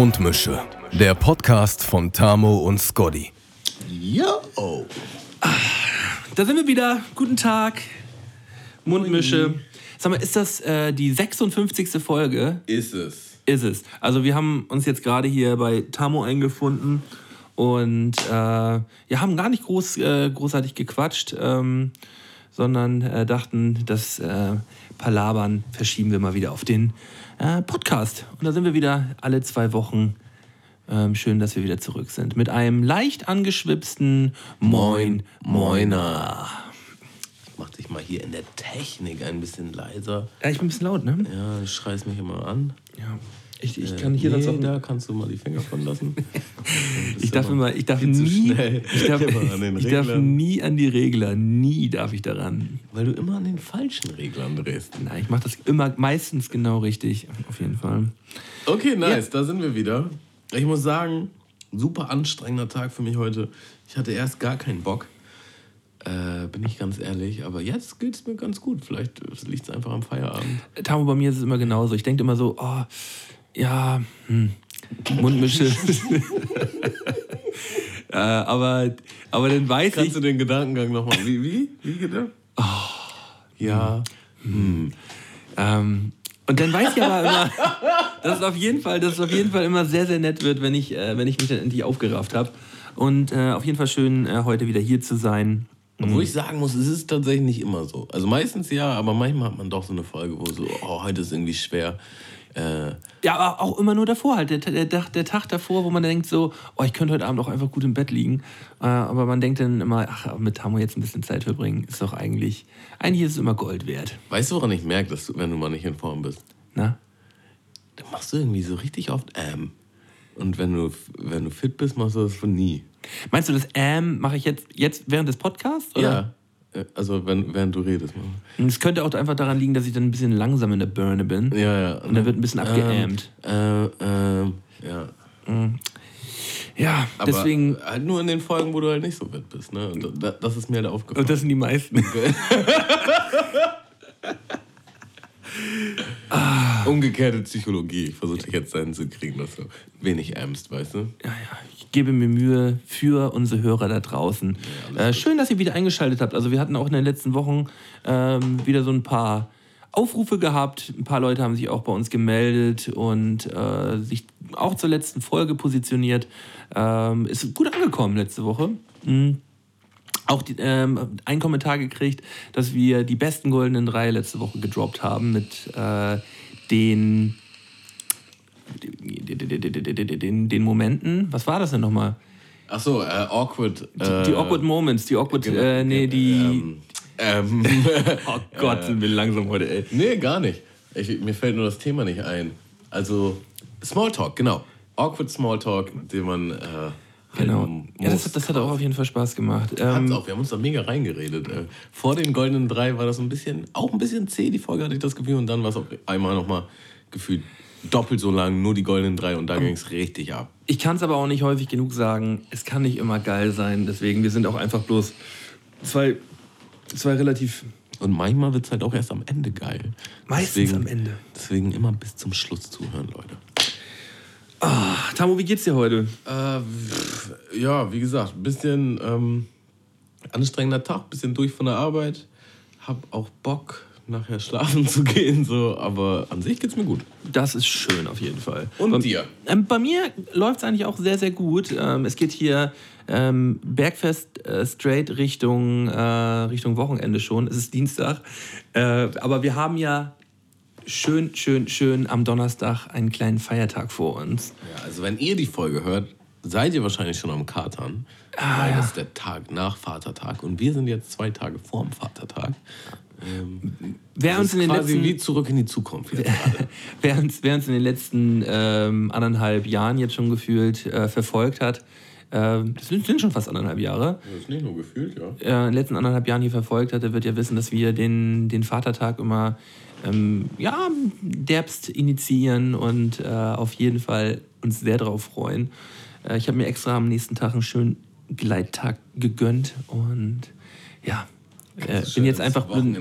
Mundmische. Der Podcast von Tamo und Scotty. Yo! Da sind wir wieder. Guten Tag. Mundmische. Sag mal, ist das äh, die 56. Folge? Ist es. Ist es. Also wir haben uns jetzt gerade hier bei Tamo eingefunden und äh, ja, haben gar nicht groß, äh, großartig gequatscht, ähm, sondern äh, dachten, das äh, Palabern verschieben wir mal wieder auf den äh, Podcast. Und da sind wir wieder alle zwei Wochen. Ähm, schön, dass wir wieder zurück sind. Mit einem leicht angeschwipsten Moin Moiner. Mach dich mal hier in der Technik ein bisschen leiser. Ja, ich bin ein bisschen laut, ne? Ja, ich schreis mich immer an. Ja. Ich, ich kann hier nee, sonst auch. da kannst du mal die Finger von lassen. Ich darf immer, ich darf nie, ich darf, ich darf nie an die Regler, nie darf ich daran. Weil du immer an den falschen Reglern drehst. Nein, ich mache das immer meistens genau richtig, auf jeden Fall. Okay, nice, da sind wir wieder. Ich muss sagen, super anstrengender Tag für mich heute. Ich hatte erst gar keinen Bock, äh, bin ich ganz ehrlich. Aber jetzt geht es mir ganz gut. Vielleicht liegt es einfach am Feierabend. Tamo, bei mir ist es immer genauso. Ich denke immer so, oh, ja, hm, Mundmische. äh, aber, aber dann weiß Kannst ich, du den Gedankengang nochmal? Wie, wie? Wie gedacht? Ja. Ähm, und dann weiß ich aber immer, dass es auf jeden Fall, dass es auf jeden Fall immer sehr, sehr nett wird, wenn ich, äh, wenn ich mich dann endlich aufgerafft habe. Und äh, auf jeden Fall schön, äh, heute wieder hier zu sein. Obwohl ich sagen muss, es ist tatsächlich nicht immer so. Also meistens ja, aber manchmal hat man doch so eine Folge, wo so, oh, heute ist irgendwie schwer. Äh, Ja, aber auch immer nur davor halt. Der, der, der, Tag davor, wo man denkt so, oh, ich könnte heute Abend auch einfach gut im Bett liegen. Äh, aber man denkt dann immer, ach, mit Tamo jetzt ein bisschen Zeit verbringen, ist doch eigentlich, eigentlich ist es immer Gold wert. weißt du, woran ich merke, dass du, wenn du mal nicht in Form bist? Na? Dann machst du irgendwie so richtig oft ähm. Und wenn du, wenn du fit bist, machst du das von nie. Meinst du, das Ähm mache ich jetzt, jetzt während des Podcasts? Oder? Ja. Äh, Also wenn, während du redest. Mann. Es könnte auch einfach daran liegen, dass ich dann ein bisschen langsam in der Birne bin. Ja, ja. Und dann wird ein bisschen abgeämt. Äh, ähm, ja. Ja, Aber deswegen. halt nur in den Folgen, wo du halt nicht so fit bist. Ne? Und da, das ist mir halt aufgefallen. Und das sind die meisten. Umgekehrte Psychologie. Ich versuche jetzt dahin zu kriegen, dass du wenig ämst, weißt du? Ja, ja, ich gebe mir Mühe für unsere Hörer da draußen. äh, schön, dass ihr wieder eingeschaltet habt. Also wir hatten auch in den letzten Wochen ähm, wieder so ein paar Aufrufe gehabt. Ein paar Leute haben sich auch bei uns gemeldet und äh, sich auch zur letzten Folge positioniert. Ähm, ist gut angekommen letzte Woche. Mhm. Auch die, ähm, einen Kommentar gekriegt, dass wir die besten goldenen drei letzte Woche gedroppt haben mit äh, den den, den Momenten, was war das denn nochmal? Ach so, äh, awkward. Die, äh, die awkward Moments, die awkward, genau, äh, nee, die, Ähm, ähm, oh Gott, sind wir langsam heute, ey. nee, gar nicht. Ich, mir fällt nur das Thema nicht ein. Also, Smalltalk, genau. Awkward Smalltalk, den man. Genau. halten Ja, das, das hat auch auf jeden Fall Spaß gemacht. Ähm, auch, wir haben uns da mega reingeredet. Äh, vor den goldenen drei war das ein bisschen, auch ein bisschen zäh, die Folge hatte ich das Gefühl. Und dann war es auf einmal nochmal gefühlt doppelt so lang, nur die goldenen drei. Und da ging es richtig ab. ich kann es aber auch nicht häufig genug sagen, es kann nicht immer geil sein. Deswegen, wir sind auch einfach bloß zwei, zwei relativ. Und manchmal wird es halt auch erst am Ende geil. Meistens am Ende. Deswegen immer bis zum Schluss zuhören, Leute. Ach, Tamo, wie geht's dir heute? Äh, pff, ja, wie gesagt, ein bisschen ähm, anstrengender Tag, bisschen durch von der Arbeit. Hab auch Bock, nachher schlafen zu gehen, so, aber an sich geht's mir gut. Das ist schön auf jeden Fall. Und bei, dir? Ähm, bei mir läuft es eigentlich auch sehr, sehr gut. Ähm, es geht hier ähm, Bergfest äh, straight Richtung, äh, Richtung Wochenende schon. Es ist Dienstag. Äh, aber wir haben ja schön, schön, schön am Donnerstag einen kleinen Feiertag vor uns. Ja, also wenn ihr die Folge hört, seid ihr wahrscheinlich schon am Katern. Ah, weil ja. das ist der Tag nach Vatertag. Und wir sind jetzt zwei Tage vorm Vatertag. Ähm, Wer uns in den quasi letzten wie zurück in die Zukunft jetzt gerade. Wer uns, wer uns in den letzten ähm, anderthalb Jahren jetzt schon gefühlt äh, verfolgt hat, das sind, sind schon fast anderthalb Jahre, Das ist nicht nur gefühlt, ja. äh, in den letzten anderthalb Jahren hier verfolgt hat, der wird ja wissen, dass wir den, den Vatertag immer ähm, ja, derbst initiieren und äh, auf jeden Fall uns sehr darauf freuen. Äh, ich habe mir extra am nächsten Tag einen schönen Gleittag gegönnt und ja, Äh, bin jetzt einfach bin,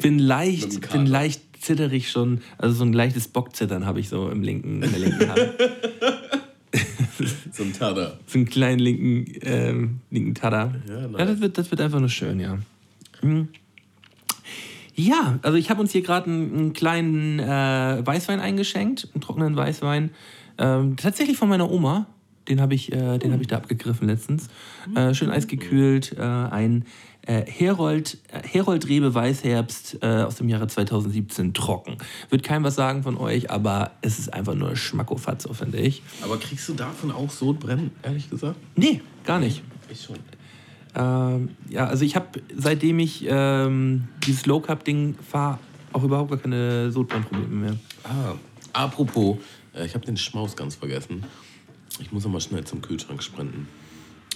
bin leicht, bin leicht zitterig schon. Also so ein leichtes Bockzittern habe ich so im linken, in der linken Hand. so ein Tada. So einen kleinen linken, ähm, linken Tada. Ja, nice. ja, das, wird, das wird einfach nur schön, ja. Mhm. Ja, also ich habe uns hier gerade einen, einen, kleinen äh, Weißwein eingeschenkt, einen trockenen Weißwein. Ähm, tatsächlich von meiner Oma. Den habe ich, äh, hab ich da abgegriffen letztens. Äh, schön eisgekühlt. Äh, ein äh, Herold, äh, Herold Rebe Weißherbst äh, aus dem Jahre 2017 trocken. Wird keinem was sagen von euch, aber es ist einfach nur Schmackofatzo, finde ich. Aber kriegst du davon auch Sodbrennen, ehrlich gesagt? Nee, gar nicht. Ich schon. Ähm, ja, also ich habe, seitdem ich ähm, dieses Low Carb Ding fahre, auch überhaupt gar keine Sodbrennprobleme mehr. Ah, apropos, äh, ich habe den Schmaus ganz vergessen. Ich muss mal schnell zum Kühlschrank sprinten.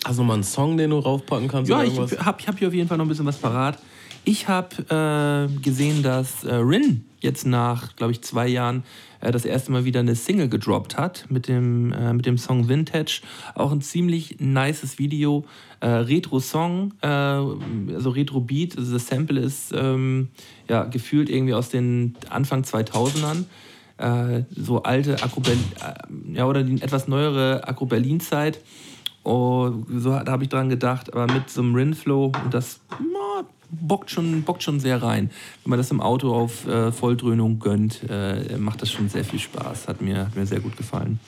Hast du mal einen Song, den du raufpacken kannst? Ja, ich habe hab hier auf jeden Fall noch ein bisschen was parat. Ich habe äh, gesehen, dass äh, Rin jetzt nach, glaube ich, zwei Jahren äh, das erste Mal wieder eine Single gedroppt hat mit dem, äh, mit dem Song Vintage. Auch ein ziemlich nices Video. Äh, Retro-Song, äh, also Retro-Beat. Also das Sample ist ähm, ja, gefühlt irgendwie aus den Anfang 2000ern. so alte Akku ja, oder die etwas neuere Akku Berlin-Zeit. Oh, so, da habe ich dran gedacht, aber mit so einem Rinflow und das na, bockt, schon, bockt schon sehr rein. Wenn man das im Auto auf äh, Volldröhnung gönnt, äh, macht das schon sehr viel Spaß. Hat mir, hat mir sehr gut gefallen.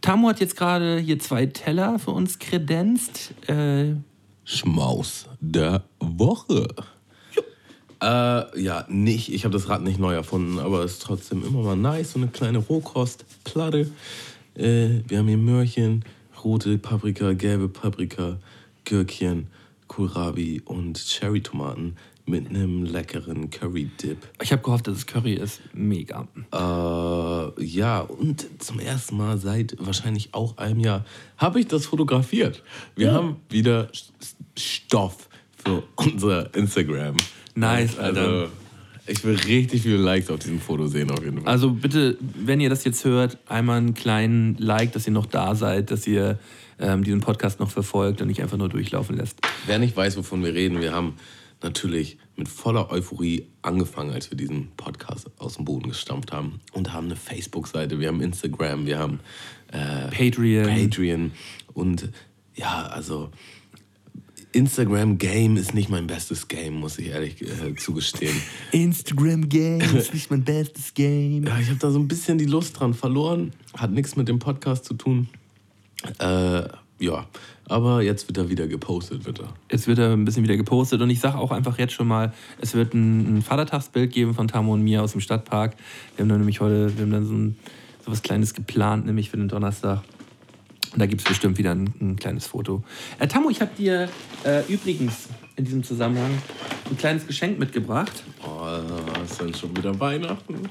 Tamu hat jetzt gerade hier zwei Teller für uns kredenzt. Äh, Schmaus der Woche. Äh, ja, nicht, ich habe das Rad nicht neu erfunden, aber es ist trotzdem immer mal nice, so eine kleine Rohkostplatte. Äh, wir haben hier Möhrchen, rote Paprika, gelbe Paprika, Gürkchen, Kohlrabi und Cherrytomaten mit einem leckeren Curry-Dip. Ich habe gehofft, dass es Curry ist. Mega. Äh, ja, und zum ersten Mal seit wahrscheinlich auch einem Jahr habe ich das fotografiert. Wir ja. haben wieder Stoff für unser Instagram. Nice, Alter. Also, ich will richtig viele Likes auf diesem Foto sehen, auf jeden Fall. Also bitte, wenn ihr das jetzt hört, einmal einen kleinen Like, dass ihr noch da seid, dass ihr ähm, diesen Podcast noch verfolgt und nicht einfach nur durchlaufen lässt. Wer nicht weiß, wovon wir reden, wir haben natürlich mit voller Euphorie angefangen, als wir diesen Podcast aus dem Boden gestampft haben und haben eine Facebook-Seite, wir haben Instagram, wir haben äh, Patreon. Patreon und ja, also Instagram-Game ist nicht mein bestes Game, muss ich ehrlich äh, zugestehen. Instagram-Game ist nicht mein bestes Game. Ja, ich habe da so ein bisschen die Lust dran verloren. Hat nichts mit dem Podcast zu tun. Äh, ja, aber jetzt wird er wieder gepostet, wird er. Jetzt wird er ein bisschen wieder gepostet und ich sage auch einfach jetzt schon mal, es wird ein, ein Vatertagsbild geben von Tamo und mir aus dem Stadtpark. Wir haben dann nämlich heute, wir haben dann so, ein, so was Kleines geplant, nämlich für den Donnerstag. Und da gibt es bestimmt wieder ein, ein kleines Foto. Äh, Tammo, ich habe dir äh, übrigens in diesem Zusammenhang ein kleines Geschenk mitgebracht. Oh, ist dann schon wieder Weihnachten?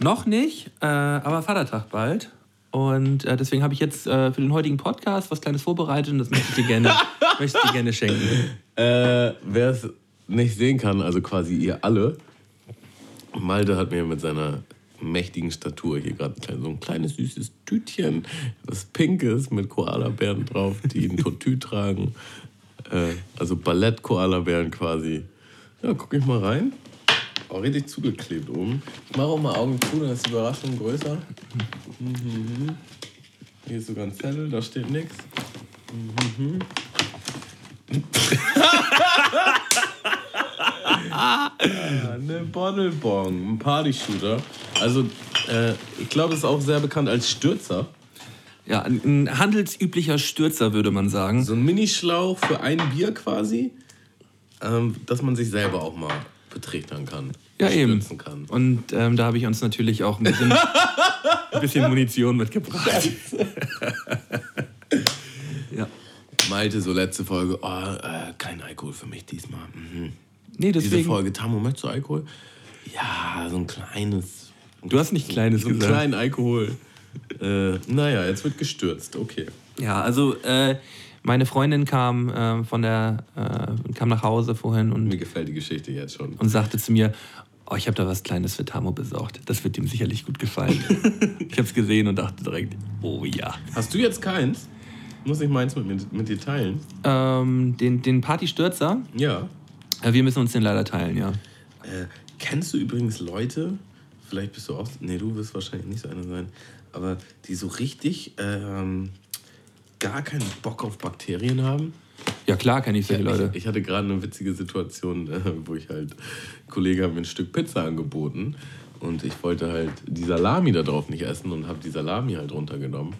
Noch nicht, äh, aber Vatertag bald. Und äh, deswegen habe ich jetzt äh, für den heutigen Podcast was Kleines vorbereitet und das möchte ich dir gerne, möchte ich dir gerne schenken. Äh, Wer es nicht sehen kann, also quasi ihr alle, Malte hat mir mit seiner mächtigen Statur hier gerade so ein kleines süßes Tütchen, das pink ist mit Koalabären drauf, die ein Totü tragen. Äh, also Ballett-Koalabären quasi. Ja, guck ich mal rein. Auch richtig zugeklebt oben. Ich mache auch mal Augen zu, dann ist die Überraschung größer. Mhm. Hier ist sogar ein Zettel, da steht nichts. Mhm. eine Bottlebong, ein Partyshooter. Also, äh, ich glaube, es ist auch sehr bekannt als Stürzer. Ja, ein, ein handelsüblicher Stürzer, würde man sagen. So ein Minischlauch für ein Bier quasi, ähm, dass man sich selber auch mal betrichtern kann. Ja, eben. Kann. Und ähm, da habe ich uns natürlich auch ein bisschen, ein bisschen Munition mitgebracht. ja. Malte, so letzte Folge, oh, äh, kein Alkohol für mich diesmal. Mhm. Nee, deswegen. Diese Folge, Tamo, möchtest du Alkohol? Ja, so ein kleines. Du hast nicht kleines so, so gesagt. einen kleinen Alkohol. äh, naja, jetzt wird gestürzt, okay. Ja, also äh, meine Freundin kam äh, von der äh, kam nach Hause vorhin und mir gefällt die Geschichte jetzt schon und sagte zu mir, oh, ich habe da was Kleines für Tamo besorgt. Das wird ihm sicherlich gut gefallen. ich habe es gesehen und dachte direkt, oh ja. Hast du jetzt keins? Muss ich meins mit, mit, mit dir teilen? Ähm, den, den Partystürzer? Ja. Ja, wir müssen uns den leider teilen, ja. Äh, kennst du übrigens Leute, vielleicht bist du auch, nee, du wirst wahrscheinlich nicht so einer sein, aber die so richtig ähm, gar keinen Bock auf Bakterien haben? Ja, klar kenne ich solche Ja, Leute. Ich, ich hatte gerade eine witzige Situation, äh, wo ich halt, ein Kollege hat mir ein Stück Pizza angeboten und ich wollte halt die Salami da drauf nicht essen und habe die Salami halt runtergenommen,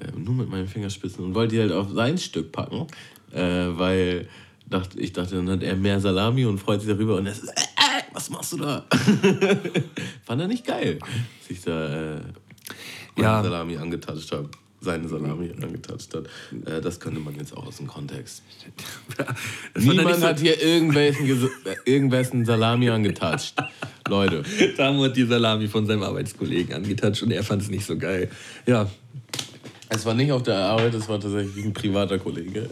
äh, nur mit meinen Fingerspitzen und wollte die halt auf sein Stück packen, äh, weil dachte, ich dachte, dann hat er mehr Salami und freut sich darüber und er so, äh, äh, was machst du da? Fand er nicht geil, dass ich da äh, Ja. Salami angetatscht habe. Seine Salami angetatscht hat. Äh, das könnte man jetzt auch aus dem Kontext. Niemand so- hat hier irgendwelchen, äh, irgendwessen Salami angetatscht. Leute. Tamo hat die Salami von seinem Arbeitskollegen angetatscht und er fand es nicht so geil. Ja, Es war nicht auf der Arbeit, es war tatsächlich ein privater Kollege.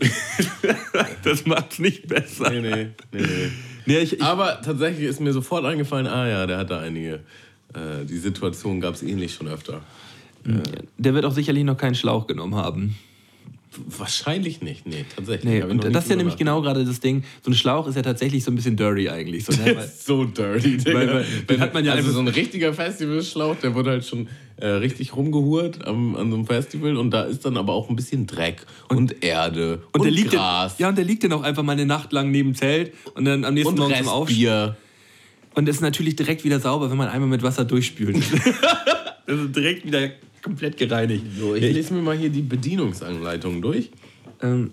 das macht's nicht besser. Nee, nee, nee, nee. Nee, ich, ich, Aber tatsächlich ist mir sofort eingefallen, ah ja, der hat da einige. Äh, die Situation gab es ähnlich schon öfter. der wird auch sicherlich noch keinen Schlauch genommen haben. Wahrscheinlich nicht, nee, tatsächlich. Nee, und das ist ja nämlich genau gerade das Ding. So ein Schlauch ist ja tatsächlich so ein bisschen dirty eigentlich. So, ne? Weil- ist so dirty, Digga. Weil- weil- den hat man ja also einfach- so ein richtiger Festivalschlauch, der wurde halt schon äh, richtig rumgehurt am, an so einem Festival und da ist dann aber auch ein bisschen Dreck und, Erde und, und der liegt Gras Ja, und der liegt dann auch einfach mal eine Nacht lang neben dem Zelt und dann am nächsten und Morgen zum Aufstehen. Und ist natürlich direkt wieder sauber, wenn man einmal mit Wasser durchspült. das ist direkt wieder komplett gereinigt. So, ich lese mir mal hier die Bedienungsanleitung durch. Ähm,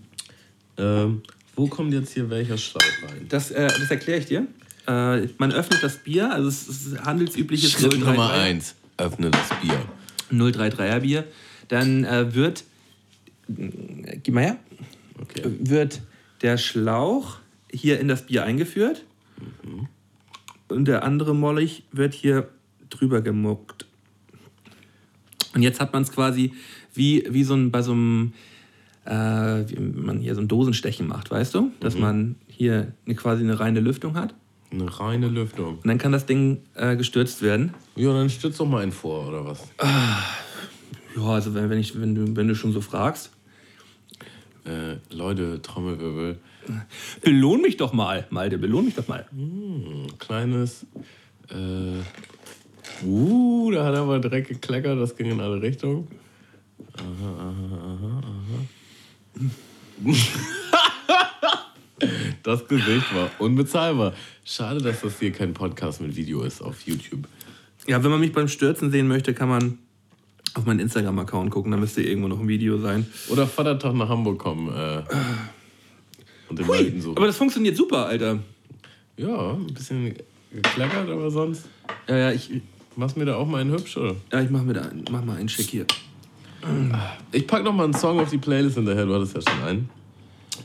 Ähm, wo kommt jetzt hier welcher Schlauch rein? das äh, das erkläre ich dir. Äh, man öffnet das Bier, also es ist handelsübliches Schritt Nummer 033 1. Öffne das Bier. 033er Bier. Dann äh, wird, gib mal her, Okay. wird der Schlauch hier in das Bier eingeführt und der andere Mollig wird hier drüber gemuckt. Und jetzt hat man es quasi wie, wie so ein, bei so einem, äh, wie man hier so ein Dosenstechen macht, weißt du? Dass man hier eine, quasi eine reine Lüftung hat. Eine reine Lüftung. Und dann kann das Ding äh, gestürzt werden. Ja, dann stütz doch mal einen vor, oder was? Ja, also wenn, wenn, ich, wenn, du, wenn du schon so fragst. Äh, Leute, Trommelwirbel. Belohn mich doch mal, Malte, belohn mich doch mal. Ein kleines. Äh, uh, da hat er aber direkt gekleckert, das ging in alle Richtungen. Aha, aha, aha, aha. das Gesicht war unbezahlbar. Schade, dass das hier kein Podcast mit Video ist auf YouTube. Ja, wenn man mich beim Stürzen sehen möchte, kann man auf meinen Instagram-Account gucken, da müsste irgendwo noch ein Video sein. Oder Vatertag nach Hamburg kommen äh, und den Leuten so. Aber das funktioniert super, Alter. Ja, ein bisschen gekleckert, aber sonst. Ja, ja, ich, Machst mir da auch mal einen hübsch, oder? ja, ich mach, mir da, einen- mach mal einen Schick hier. Ich pack noch mal einen Song auf die Playlist hinterher, du hattest ja schon einen.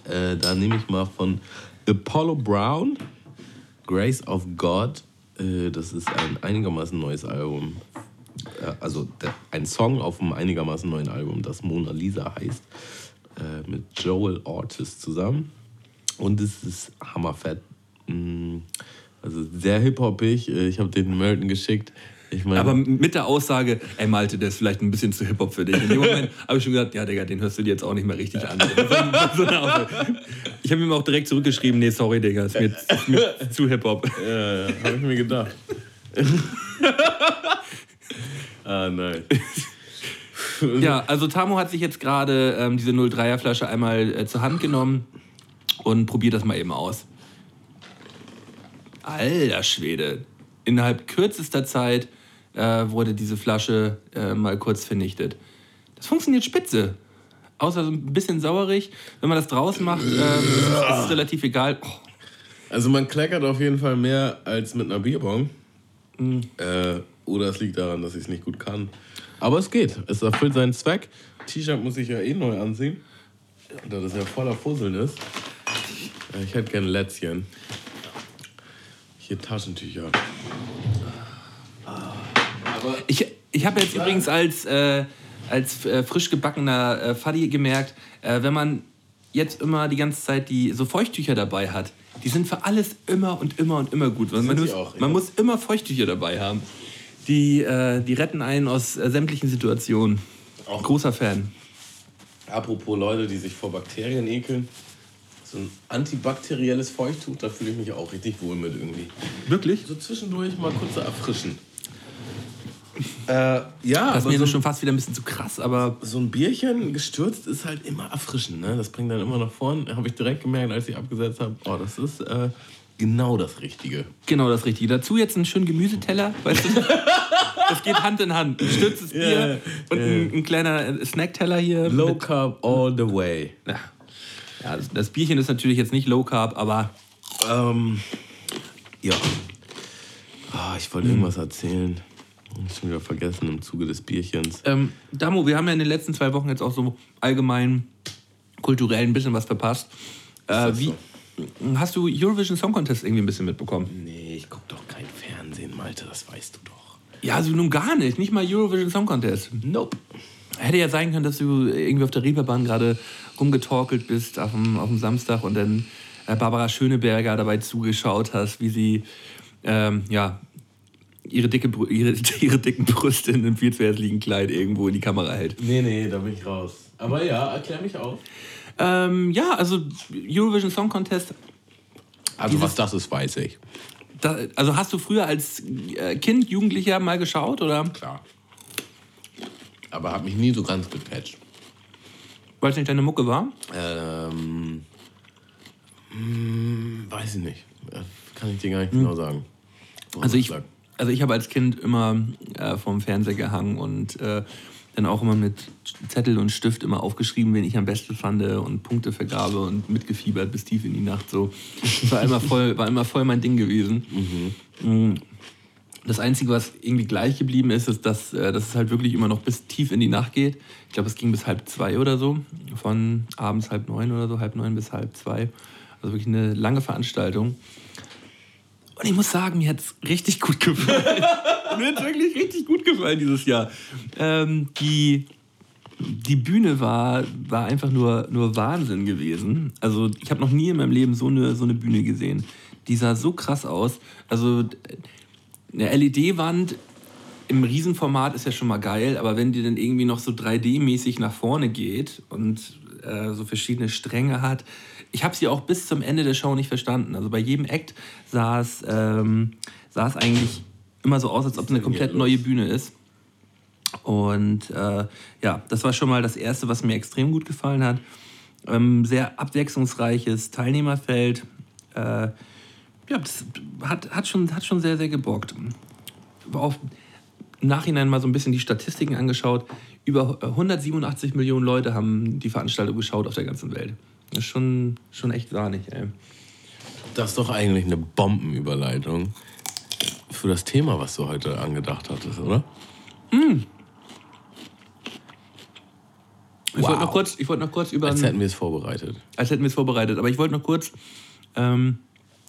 Äh, da nehme ich mal von Apollo Brown, Grace of God. Äh, das ist ein einigermaßen neues Album. Äh, also der, ein Song auf einem einigermaßen neuen Album, das Mona Lisa heißt. Äh, mit Joel Ortiz zusammen. Und es ist hammerfett. Mm, Also sehr hip-hoppig. Äh, Ich habe den Melton geschickt. Ich meine, Aber mit der Aussage, ey Malte, der ist vielleicht ein bisschen zu Hip-Hop für dich. In dem Moment habe ich schon gesagt, ja Digga, den hörst du dir jetzt auch nicht mehr richtig an. Ich habe ihm auch direkt zurückgeschrieben, nee, sorry Digga, ist mir, ist mir zu Hip-Hop. Ja, ja, habe ich mir gedacht. ah, nein. Ja, also Tamo hat sich jetzt gerade ähm, diese 03er Flasche einmal äh, zur Hand genommen und probiert das mal eben aus. Alter Schwede. Innerhalb kürzester Zeit äh, wurde diese Flasche äh, mal kurz vernichtet. Das funktioniert spitze. Außer so ein bisschen sauerig. Wenn man das draußen macht, ähm, ist, es, relativ egal. Oh, Also man kleckert auf jeden Fall mehr als mit einer Bierbong. Äh, oder es liegt daran, dass ich es nicht gut kann. Aber es geht. Es erfüllt seinen Zweck. T-Shirt muss ich ja eh neu anziehen. Da das ja voller Fusseln ist. Äh, Ich hätte gerne Lätzchen. Hier Taschentücher. Ich, ich habe jetzt übrigens als, äh, als äh, frisch gebackener äh, Faddy gemerkt, äh, wenn man jetzt immer die ganze Zeit die so Feuchttücher dabei hat, die sind für alles immer und immer und immer gut. Man, muss, auch, man ja. muss immer Feuchttücher dabei haben. Die, äh, die retten einen aus äh, sämtlichen Situationen. Auch- Großer Fan. Apropos Leute, die sich vor Bakterien ekeln. So ein antibakterielles Feuchttuch, da fühle ich mich auch richtig wohl mit irgendwie. Wirklich? So zwischendurch mal kurz erfrischen. Äh, ja, Das ist mir so, schon fast wieder ein bisschen zu krass, aber so ein Bierchen gestürzt ist halt immer erfrischend. Ne? Das bringt dann immer nach vorn. Habe ich direkt gemerkt, als ich abgesetzt habe. Oh, das ist äh, genau das Richtige. genau das Richtige. Dazu jetzt einen schönen Gemüseteller, weißt du? Das geht Hand in Hand. Ein stürztes Bier Ja, und ein, ein kleiner Snackteller hier. Low Carb all the way. Ja, ja das, das Bierchen ist natürlich jetzt nicht Low Carb, aber Ähm, ja. Ah, ich wollte irgendwas erzählen. Ich schon wieder vergessen im Zuge des Bierchens. ähm, Damo, wir haben ja in den letzten zwei Wochen jetzt auch so allgemein kulturell ein bisschen was verpasst. Äh, das wie, hast du Eurovision Song Contest irgendwie ein bisschen mitbekommen? Nee, ich guck doch kein Fernsehen, Malte, das weißt du doch. Ja, also nun gar nicht. Nicht mal Eurovision Song Contest. Nope. Hätte ja sein können, dass du irgendwie auf der Reeperbahn gerade rumgetorkelt bist auf dem, auf dem Samstag und dann äh, Barbara Schöneberger dabei zugeschaut hast, wie sie ähm, ja, ihre, dicke, ihre, ihre dicken Brüste in einem viel zu hässlichen Kleid irgendwo in die Kamera hält. Nee, nee, da bin ich raus. Aber ja, erklär mich auf. Ähm, ja, also Eurovision Song Contest. Also, was das ist, weiß ich. Da, also hast du früher als äh, Kind, Jugendlicher mal geschaut oder? Klar. Aber hab mich nie so ganz gepatcht. Weil es nicht deine Mucke war? Ähm. hm, weiß ich nicht. Äh, Kann ich dir gar nicht genau sagen. Also ich. Also ich habe als Kind immer äh, vorm Fernseher gehangen und äh, dann auch immer mit Zettel und Stift immer aufgeschrieben, wen ich am besten fand und Punktevergabe und mitgefiebert bis tief in die Nacht. So. Das war immer voll, war immer voll mein Ding gewesen. Mhm. Das Einzige, was irgendwie gleich geblieben ist, ist, dass, äh, dass es halt wirklich immer noch bis tief in die Nacht geht. Ich glaube, es ging bis halb zwei oder so. Von abends halb neun oder so, halb neun bis halb zwei. Also wirklich eine lange Veranstaltung. Und ich muss sagen, mir hat es richtig gut gefallen. mir hat wirklich richtig gut gefallen dieses Jahr. Ähm, die, die Bühne war, war einfach nur, nur Wahnsinn gewesen. Also ich habe noch nie in meinem Leben so eine, so eine Bühne gesehen. Die sah so krass aus. Also eine LED-Wand im Riesenformat ist ja schon mal geil, aber wenn die dann irgendwie noch so 3D-mäßig nach vorne geht und äh, so verschiedene Stränge hat, ich habe sie auch bis zum Ende der Show nicht verstanden. Also bei jedem Act sah es, ähm, sah es eigentlich immer so aus, als ob es eine komplett neue Bühne ist. Und äh, ja, das war schon mal das Erste, was mir extrem gut gefallen hat. Ähm, sehr abwechslungsreiches Teilnehmerfeld. Äh, ja, das hat, hat, schon, hat schon sehr, sehr gebockt. Auch im Nachhinein mal so ein bisschen die Statistiken angeschaut. Über 187 Millionen Leute haben die Veranstaltung geschaut auf der ganzen Welt. Das ist schon, schon echt sahnig, ey. Das ist doch eigentlich eine Bombenüberleitung für das Thema, was du heute angedacht hattest, oder? Ich wollte noch kurz, ich wollte noch kurz über. Als hätten wir es vorbereitet. als hätten wir es vorbereitet. Aber ich wollte noch kurz ähm,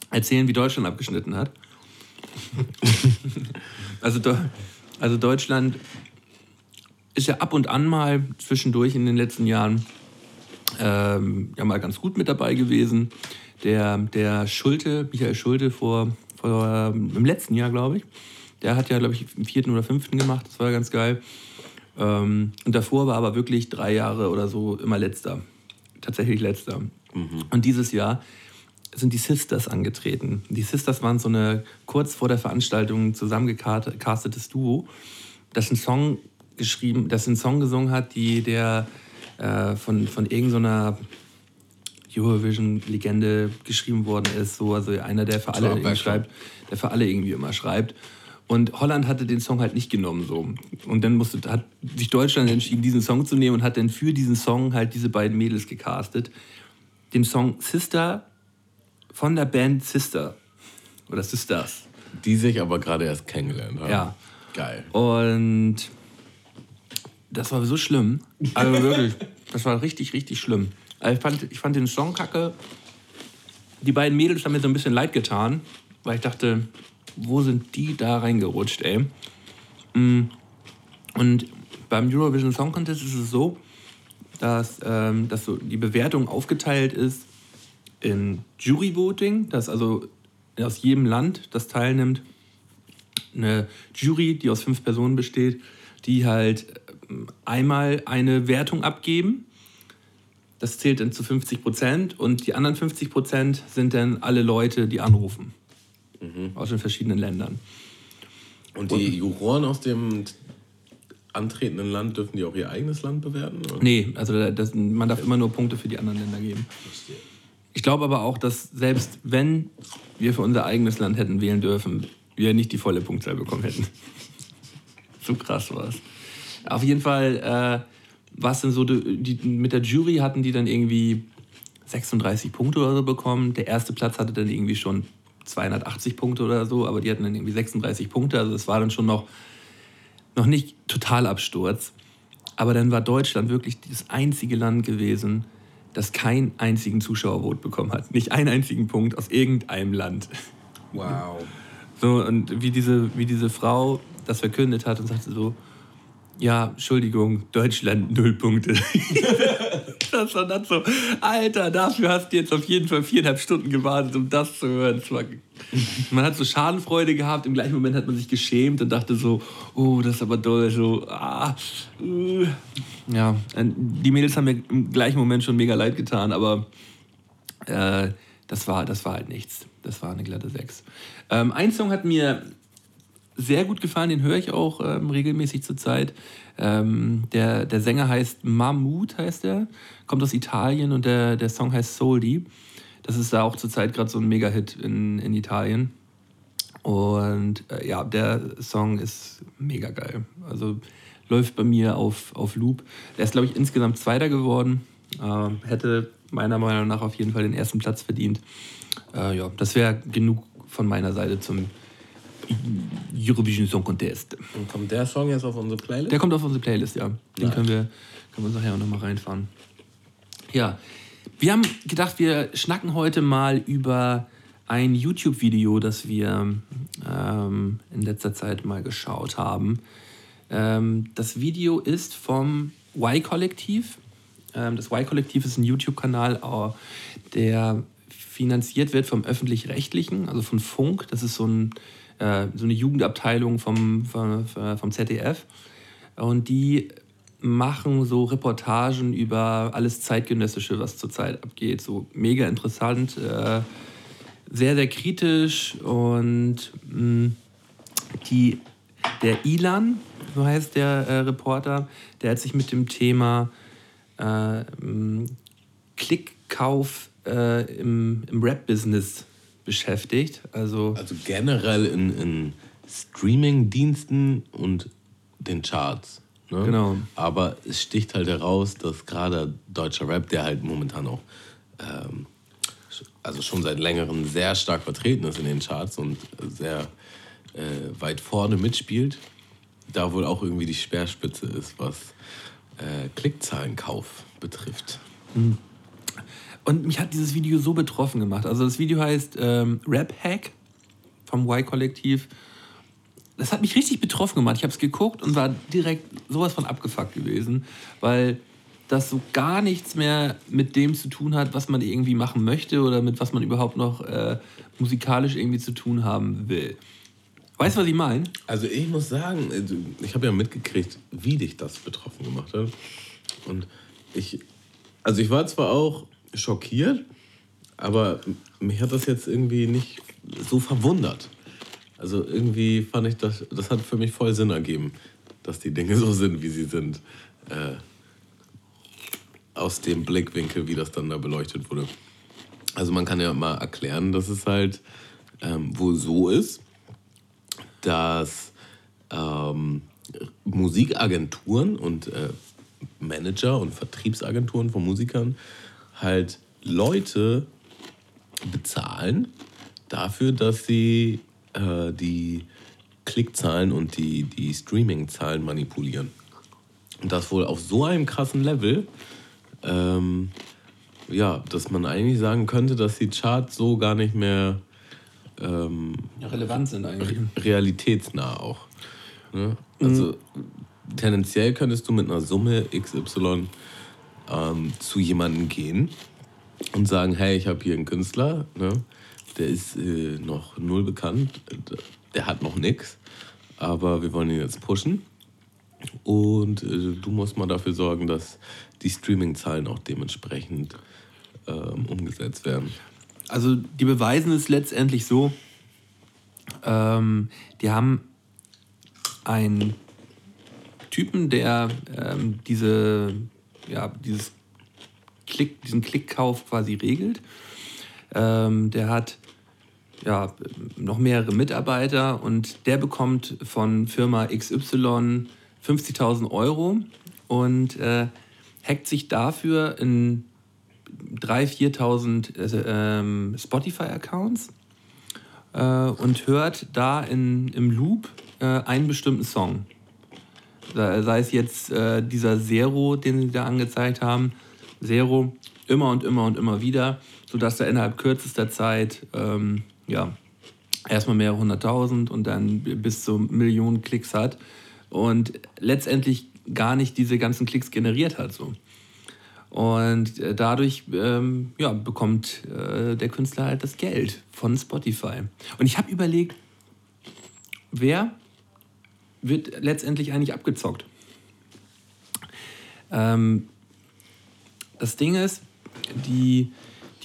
erzählen, wie Deutschland abgeschnitten hat. also, also Deutschland ist ja ab und an mal zwischendurch in den letzten Jahren ähm, ja mal ganz gut mit dabei gewesen. Der, der Schulte, Michael Schulte vor, vor ähm, im letzten Jahr, glaube ich, der hat ja, glaube ich, im vierten oder fünften gemacht. Das war ganz geil. Ähm, und davor war aber wirklich drei Jahre oder so immer letzter. Tatsächlich letzter. Und dieses Jahr sind die Sisters angetreten. Die Sisters waren so eine kurz vor der Veranstaltung zusammengecastetes Duo, das einen Song geschrieben, das einen Song gesungen hat, die der äh, von, von irgendeiner Eurovision-Legende geschrieben worden ist. So, also einer, der für alle schreibt, der für alle irgendwie immer schreibt. Und Holland hatte den Song halt nicht genommen so. Und dann musste, hat sich Deutschland entschieden, diesen Song zu nehmen und hat dann für diesen Song halt diese beiden Mädels gecastet. Den Song Sister von der Band Sister. Oder Sisters. Die sich aber gerade erst kennengelernt haben. Ja. Geil. Und das war so schlimm. Also wirklich, das war richtig, richtig schlimm. Also ich, fand, ich fand den Song kacke. Die beiden Mädels haben mir so ein bisschen leid getan, weil ich dachte, wo sind die da reingerutscht, ey? Mm. Und beim Eurovision Song Contest ist es so, dass, ähm, dass so die Bewertung aufgeteilt ist in Jury-Voting, dass also aus jedem Land, das teilnimmt, eine Jury, die aus fünf Personen besteht, die halt einmal eine Wertung abgeben. das zählt dann zu 50 Prozent und die anderen 50 Prozent sind dann alle Leute, die anrufen. Aus den verschiedenen Ländern. Und die Juroren aus dem antretenden Land dürfen die auch ihr eigenes Land bewerten? Oder? Nee, also da- das, man darf immer nur Punkte für die anderen Länder geben. Ich glaube aber auch, dass selbst wenn wir für unser eigenes Land hätten wählen dürfen, wir nicht die volle Punktzahl bekommen hätten. so krass war es. Auf jeden Fall äh, war es dann so, die, die, mit der Jury hatten die dann irgendwie 36 Punkte oder so bekommen. Der erste Platz hatte dann irgendwie schon 280 Punkte oder so, aber die hatten dann irgendwie 36 Punkte. Also es war dann schon noch, noch nicht Totalabsturz. Aber dann war Deutschland wirklich das einzige Land gewesen, das keinen einzigen Zuschauervot bekommen hat. Nicht einen einzigen Punkt aus irgendeinem Land. Wow. So, und wie diese, wie diese Frau das verkündet hat und sagte so, ja, Entschuldigung, Deutschland null Punkte. das war dann so, Alter, dafür hast du jetzt auf jeden Fall viereinhalb Stunden gewartet, um das zu hören. Das war, man hat so Schadenfreude gehabt, im gleichen Moment hat man sich geschämt und dachte so, oh, das ist aber doll, so, ah, äh. Ja, die Mädels haben mir im gleichen Moment schon mega leid getan, aber äh, das, war, das war halt nichts. Das war eine glatte 6. Ähm, ein Song hat mir sehr gut gefallen, den höre ich auch ähm, regelmäßig zurzeit. Ähm, der, der Sänger heißt Mahmood, heißt er, kommt aus Italien und der, der Song heißt Soldi. Das ist da auch zurzeit gerade so ein Mega-Hit in, in Italien. Und äh, ja, der Song ist mega geil. Also läuft bei mir auf, auf Loop. Der ist, glaube ich, insgesamt Zweiter geworden. Ähm, hätte meiner Meinung nach auf jeden Fall den ersten Platz verdient. Äh, ja, das wäre genug von meiner Seite zum Eurovision Song Contest. Und kommt der Song jetzt auf unsere Playlist? Der kommt auf unsere Playlist, ja. Den können, wir, können wir uns nachher auch nochmal reinfahren. Ja, wir haben gedacht, wir schnacken heute mal über ein YouTube-Video, das wir ähm, in letzter Zeit mal geschaut haben. Ähm, das Video ist vom Y-Kollektiv. Ähm, das Y-Kollektiv ist ein YouTube-Kanal, der finanziert wird vom Öffentlich-Rechtlichen, also von Funk. Das ist so, ein, äh, so eine Jugendabteilung vom, vom, vom ZDF. Und die machen so Reportagen über alles Zeitgenössische, was zurzeit abgeht. So mega interessant, äh, sehr, sehr kritisch und mh, die, der Ilan, so heißt der äh, Reporter, der hat sich mit dem Thema äh, mh, Klickkauf äh, im, im Rap-Business beschäftigt. Also, Also generell in, in Streaming-Diensten und den Charts. Ne? Genau. Aber es sticht halt heraus, dass gerade deutscher Rap, der halt momentan auch ähm, also schon seit längerem sehr stark vertreten ist in den Charts und sehr äh, weit vorne mitspielt, da wohl auch irgendwie die Speerspitze ist, was äh, Klickzahlenkauf betrifft. Und mich hat dieses Video so betroffen gemacht. Also das Video heißt ähm, Rap Hack vom Y-Kollektiv. Das hat mich richtig betroffen gemacht. Ich habe es geguckt und war direkt sowas von abgefuckt gewesen, weil das so gar nichts mehr mit dem zu tun hat, was man irgendwie machen möchte oder mit was man überhaupt noch äh, musikalisch irgendwie zu tun haben will. Weißt du, was ich meine? Also ich muss sagen, also ich habe ja mitgekriegt, wie dich das betroffen gemacht hat. Und ich, also ich war zwar auch schockiert, aber mich hat das jetzt irgendwie nicht so verwundert. Also irgendwie fand ich das, das hat für mich voll Sinn ergeben, dass die Dinge so sind, wie sie sind. Äh, aus dem Blickwinkel, wie das dann da beleuchtet wurde. Also man kann ja mal erklären, dass es halt ähm, wohl so ist, dass ähm, Musikagenturen und äh, Manager und Vertriebsagenturen von Musikern halt Leute bezahlen dafür, dass sie äh, die Klickzahlen und die, die Streaming-Zahlen manipulieren. Und das wohl auf so einem krassen Level, ähm, ja, dass man eigentlich sagen könnte, dass die Charts so gar nicht mehr ähm, Ja, relevant sind eigentlich. realitätsnah auch. Ne? Also tendenziell könntest du mit einer Summe XY ähm, zu jemandem gehen und sagen, hey, ich habe hier einen Künstler, ne? der ist äh, noch null bekannt, der hat noch nichts, aber wir wollen ihn jetzt pushen. Und äh, du musst mal dafür sorgen, dass die Streaming-Zahlen auch dementsprechend ähm, umgesetzt werden. Also die beweisen es letztendlich so, ähm, die haben einen Typen, der ähm, diese, ja, dieses Klick, diesen Klickkauf quasi regelt. Ähm, der hat ja, noch mehrere Mitarbeiter und der bekommt von Firma XY 50.000 Euro und äh, hackt sich dafür in 3.000, 4.000 äh, ähm, Spotify-Accounts äh, und hört da in, im Loop äh, einen bestimmten Song. Sei es jetzt äh, dieser Zero, den sie da angezeigt haben, Zero, immer und immer und immer wieder, sodass er innerhalb kürzester Zeit ähm, ja, erstmal mehrere hunderttausend und dann bis zu Millionen Klicks hat und letztendlich gar nicht diese ganzen Klicks generiert hat. So. Und äh, dadurch ähm, ja, bekommt äh, der Künstler halt das Geld von Spotify. Und ich habe überlegt, wer wird letztendlich eigentlich abgezockt? Ähm, das Ding ist, die,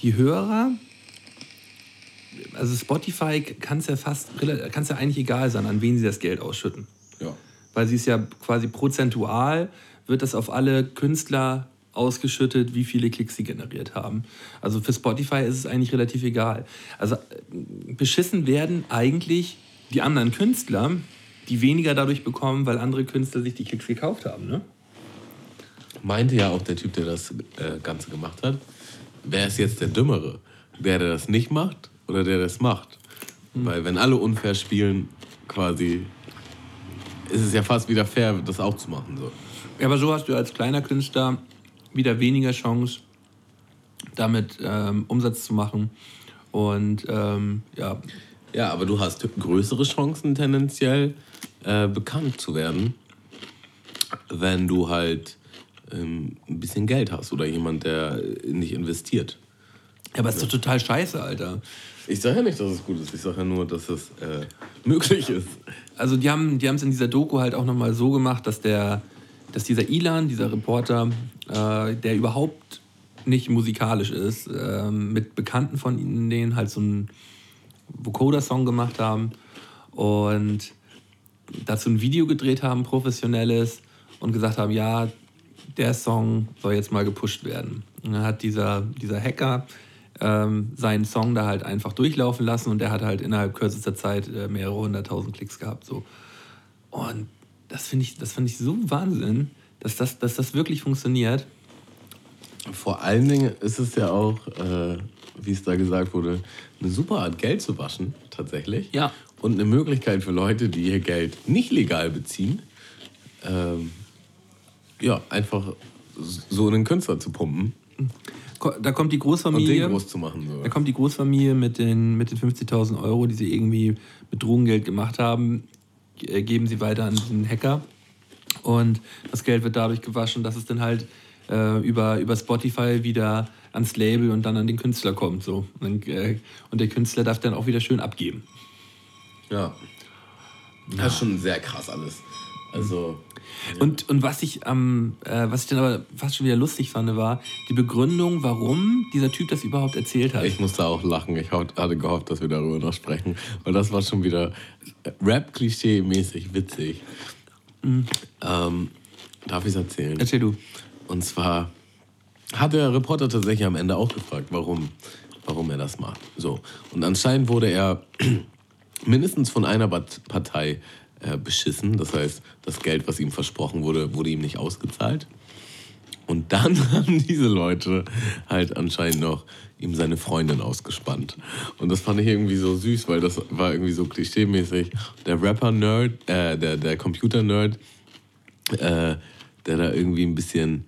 die Hörer, also Spotify kann es ja fast, kann es ja eigentlich egal sein, an wen sie das Geld ausschütten. Ja. Weil sie es ja quasi prozentual, wird das auf alle Künstler ausgeschüttet, wie viele Klicks sie generiert haben. Also für Spotify ist es eigentlich relativ egal. Also äh, beschissen werden eigentlich die anderen Künstler, die weniger dadurch bekommen, weil andere Künstler sich die Klicks gekauft haben. Ne? Meinte ja auch der Typ, der das äh, Ganze gemacht hat, wer ist jetzt der Dümmere? Der, der das nicht macht oder der das macht? Mhm. Weil wenn alle unfair spielen, quasi, ist es ja fast wieder fair, das auch zu machen. So. Ja, aber so hast du als kleiner Künstler wieder weniger Chance, damit ähm, Umsatz zu machen. Und ähm, ja. Ja, aber du hast größere Chancen tendenziell äh, bekannt zu werden, wenn du halt ähm, ein bisschen Geld hast oder jemand, der in dich investiert. Ja, aber es ist doch total scheiße, Alter. Ich sage ja nicht, dass es gut ist. Ich sage ja nur, dass es äh, möglich ist. Also die haben die es in dieser Doku halt auch nochmal so gemacht, dass der, dass dieser Ilan, dieser Reporter, äh, der überhaupt nicht musikalisch ist, äh, mit Bekannten von ihnen, halt so einen Vocoder-Song gemacht haben und dazu ein Video gedreht haben, professionelles, und gesagt haben, ja, der Song soll jetzt mal gepusht werden. Und dann hat dieser, dieser Hacker ähm, seinen Song da halt einfach durchlaufen lassen und der hat halt innerhalb kürzester Zeit äh, mehrere hunderttausend Klicks gehabt. So. Und das finde ich, das ich so Wahnsinn, dass das, dass das wirklich funktioniert. Vor allen Dingen ist es ja auch, äh, wie es da gesagt wurde, eine super Art Geld zu waschen, tatsächlich. Ja. Und eine Möglichkeit für Leute, die ihr Geld nicht legal beziehen, ähm, ja, einfach so einen Künstler zu pumpen. Da kommt die Großfamilie. Und den groß zu machen. So. Da kommt die Großfamilie mit den, mit den 50.000 Euro, die sie irgendwie mit Drogengeld gemacht haben, äh, geben sie weiter an den Hacker. Und das Geld wird dadurch gewaschen, dass es dann halt äh, über, über Spotify wieder ans Label und dann an den Künstler kommt. So. Und, äh, und der Künstler darf dann auch wieder schön abgeben. Ja. Das ist schon sehr krass alles. Also. Und, und was ich ähm, äh, was ich dann aber fast schon wieder lustig fand, war die Begründung, warum dieser Typ das überhaupt erzählt hat. Ich musste auch lachen. Ich hatte gehofft, dass wir darüber noch sprechen. Weil das war schon wieder Rap-Klischee-mäßig witzig. Mhm. Ähm, darf ich es erzählen? Erzähl du. Und zwar hat der Reporter tatsächlich am Ende auch gefragt, warum, warum er das macht. So. Und anscheinend wurde er mindestens von einer Partei äh, beschissen. Das heißt, das Geld, was ihm versprochen wurde, wurde ihm nicht ausgezahlt. Und dann haben diese Leute halt anscheinend noch ihm seine Freundin ausgespannt. Und das fand ich irgendwie so süß, weil das war irgendwie so klischee-mäßig. Der Rapper-Nerd, äh, der, der Computer-Nerd, äh, der da irgendwie ein bisschen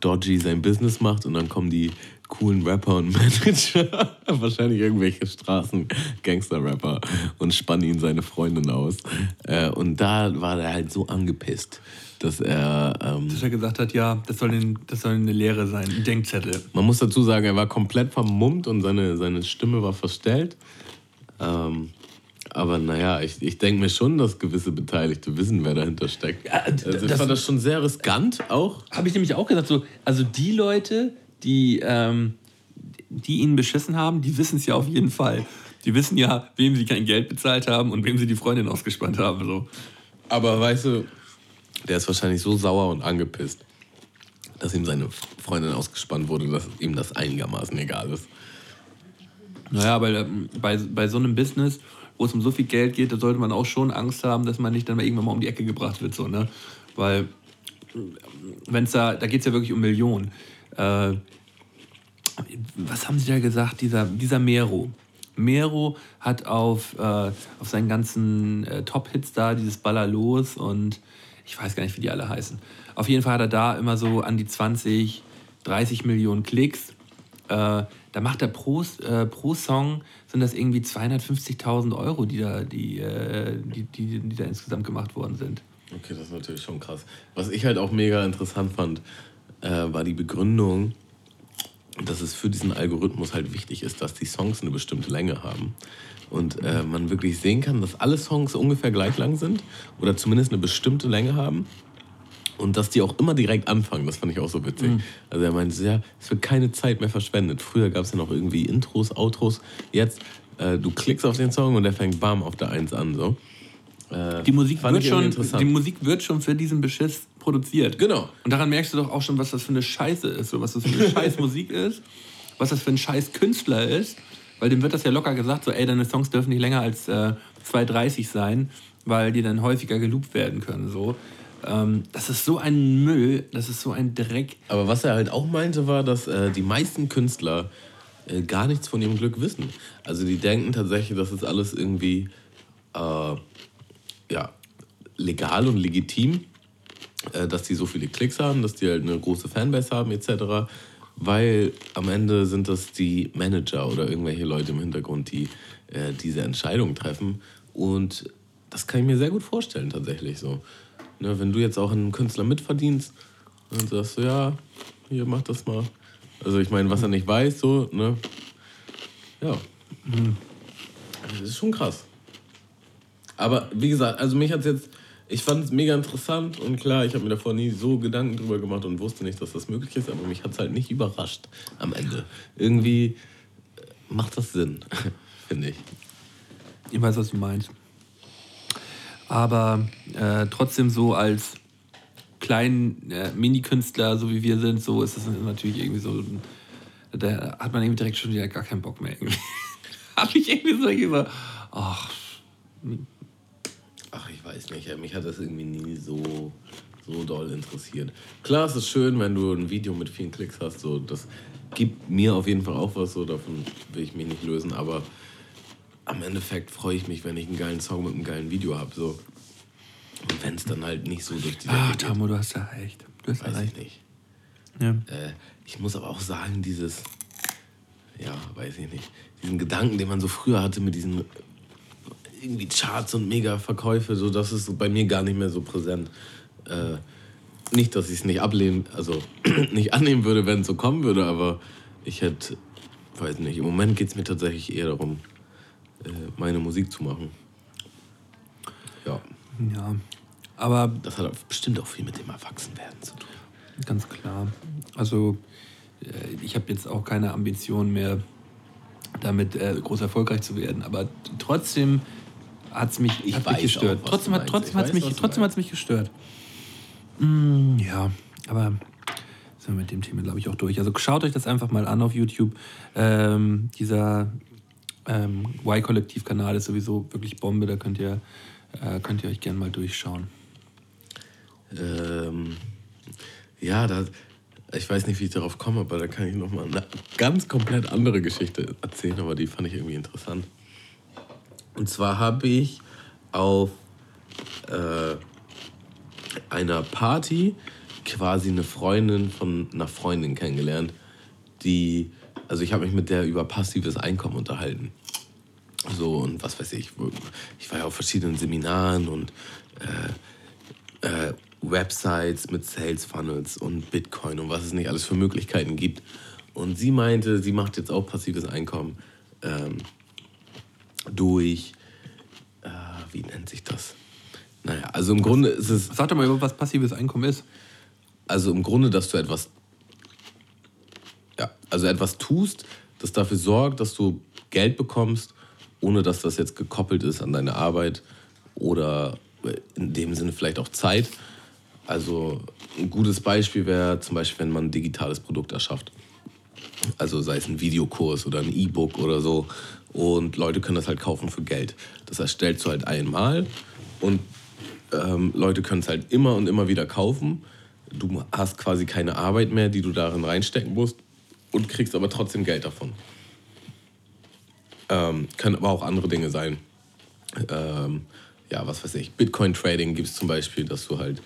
dodgy sein Business macht und dann kommen die coolen Rapper und Manager, wahrscheinlich irgendwelche Straßen-Gangster-Rapper und spannen ihn seine Freundin aus. Äh, und da war er halt so angepisst, dass er. Ähm, dass er gesagt hat, ja, das soll, ein, das soll eine Lehre sein, ein Denkzettel. Man muss dazu sagen, er war komplett vermummt und seine, seine Stimme war verstellt. Ähm, Aber naja, ich, ich denke mir schon, dass gewisse Beteiligte wissen, wer dahinter steckt. Ja, also ich das- fand das schon sehr riskant auch. Habe ich nämlich auch gesagt, so, also die Leute, die, ähm, die ihn beschissen haben, die wissen es ja auf jeden Fall. Die wissen ja, wem sie kein Geld bezahlt haben und wem sie die Freundin ausgespannt haben. So. Aber weißt du, der ist wahrscheinlich so sauer und angepisst, dass ihm seine Freundin ausgespannt wurde, dass ihm das einigermaßen egal ist. Naja, weil ähm, bei, bei so einem Business, wo es um so viel Geld geht, da sollte man auch schon Angst haben, dass man nicht dann mal irgendwann mal um die Ecke gebracht wird. So, ne? Weil, wenn es da, da geht es ja wirklich um Millionen. Äh, was haben sie da gesagt, dieser, dieser Mero? Mero hat auf, äh, auf seinen ganzen äh, Top-Hits da, dieses Baller los und ich weiß gar nicht, wie die alle heißen. Auf jeden Fall hat er da immer so an die 20, 30 Millionen Klicks. Äh, da macht er pro, äh, pro Song sind das irgendwie 250.000 Euro, die da, die, äh, die, die, die da insgesamt gemacht worden sind. Okay, das ist natürlich schon krass. Was ich halt auch mega interessant fand, äh, war die Begründung, dass es für diesen Algorithmus halt wichtig ist, dass die Songs eine bestimmte Länge haben. Und äh, man wirklich sehen kann, dass alle Songs ungefähr gleich lang sind oder zumindest eine bestimmte Länge haben. Und dass die auch immer direkt anfangen, das fand ich auch so witzig. Also er meinte, ja, es wird keine Zeit mehr verschwendet. Früher gab es ja noch irgendwie Intros, Outros. Jetzt, äh, du klickst auf den Song und der fängt bam auf der Eins an. So. Äh, Die Musik, wird schon, die Musik wird schon für diesen Beschiss produziert. Genau. Und daran merkst du doch auch schon, was das für eine Scheiße ist, was das für eine scheiß Musik ist, was das für ein scheiß Künstler ist. Weil dem wird das ja locker gesagt, so, ey, deine Songs dürfen nicht länger als äh, 2,30 sein, weil die dann häufiger geloopt werden können. So. Ähm, das ist so ein Müll, das ist so ein Dreck. Aber was er halt auch meinte, war, dass äh, die meisten Künstler äh, gar nichts von ihrem Glück wissen. Also die denken tatsächlich, das ist alles irgendwie äh, ja, legal und legitim, dass die so viele Klicks haben, dass die halt eine große Fanbase haben etc. Weil am Ende sind das die Manager oder irgendwelche Leute im Hintergrund, die äh, diese Entscheidung treffen. Und das kann ich mir sehr gut vorstellen tatsächlich so. Ne, wenn du jetzt auch einen Künstler mitverdienst, dann sagst du, ja, hier, mach das mal. Also ich meine, was er nicht weiß, so, ne? Ja. Das ist schon krass. Aber wie gesagt, also mich hat jetzt, ich fand es mega interessant und klar, ich habe mir davor nie so Gedanken drüber gemacht und wusste nicht, dass das möglich ist, aber mich hat es halt nicht überrascht am Ende. Irgendwie äh, macht das Sinn, finde ich. Ich weiß, was du meinst. Aber äh, trotzdem so als kleinen äh, Mini-Künstler, so wie wir sind, so ist es natürlich irgendwie so, da hat man irgendwie direkt schon wieder gar keinen Bock mehr. Irgendwie. Hab ich irgendwie so, so ach, Ach, ich weiß nicht, mich hat das irgendwie nie so, so doll interessiert. Klar, es ist schön, wenn du ein Video mit vielen Klicks hast, so, das gibt mir auf jeden Fall auch was, so, davon will ich mich nicht lösen, aber am Endeffekt freue ich mich, wenn ich einen geilen Song mit einem geilen Video habe, so. Und wenn es dann halt nicht so durch die ach geht, Tamo, du hast ja recht. Du hast weiß ich recht. nicht. Ja. Äh, ich muss aber auch sagen, dieses, ja, weiß ich nicht, diesen Gedanken, den man so früher hatte mit diesen irgendwie Charts und Mega-Verkäufe, so das ist bei mir gar nicht mehr so präsent. Äh, nicht, dass ich es nicht ablehnen, also nicht annehmen würde, wenn es so kommen würde, aber ich hätte, weiß nicht, im Moment geht es mir tatsächlich eher darum, äh, meine Musik zu machen. Ja, ja. Aber das hat bestimmt auch viel mit dem Erwachsenwerden zu tun. Ganz klar. Also äh, ich habe jetzt auch keine Ambition mehr, damit äh, groß erfolgreich zu werden. Aber trotzdem hat es mich, Ich mich gestört. auch, trotzdem hat weiß, mich, trotzdem hat's mich gestört. Mm, ja, aber sind wir mit dem Thema, glaube ich, auch durch. Also schaut euch das einfach mal an auf YouTube. Ähm, dieser ähm, Y-Kollektiv-Kanal ist sowieso wirklich Bombe. Da könnt ihr, äh, könnt ihr euch gerne mal durchschauen. Ähm, ja, da, ich weiß nicht, wie ich darauf komme, aber da kann ich noch mal eine ganz komplett andere Geschichte erzählen, aber die fand ich irgendwie interessant. Und zwar habe ich auf äh, einer Party quasi eine Freundin von einer Freundin kennengelernt, die, also ich habe mich mit der über passives Einkommen unterhalten. So und was weiß ich, ich war ja auf verschiedenen Seminaren und äh, äh, Websites mit Sales Funnels und Bitcoin und was es nicht alles für Möglichkeiten gibt. Und sie meinte, sie macht jetzt auch passives Einkommen ähm, durch wie nennt sich das? Naja, also im Grunde ist es. Sag doch mal, was passives Einkommen ist. Also im Grunde, dass du etwas. Ja, also etwas tust, das dafür sorgt, dass du Geld bekommst, ohne dass das jetzt gekoppelt ist an deine Arbeit oder in dem Sinne vielleicht auch Zeit. Also ein gutes Beispiel wäre zum Beispiel, wenn man ein digitales Produkt erschafft. Also sei es ein Videokurs oder ein E-Book oder so. Und Leute können das halt kaufen für Geld. Das erstellst du halt einmal und ähm, Leute können es halt immer und immer wieder kaufen. Du hast quasi keine Arbeit mehr, die du darin reinstecken musst und kriegst aber trotzdem Geld davon. Ähm, können aber auch andere Dinge sein. Ähm, ja, was weiß ich, Bitcoin-Trading gibt es zum Beispiel, dass du halt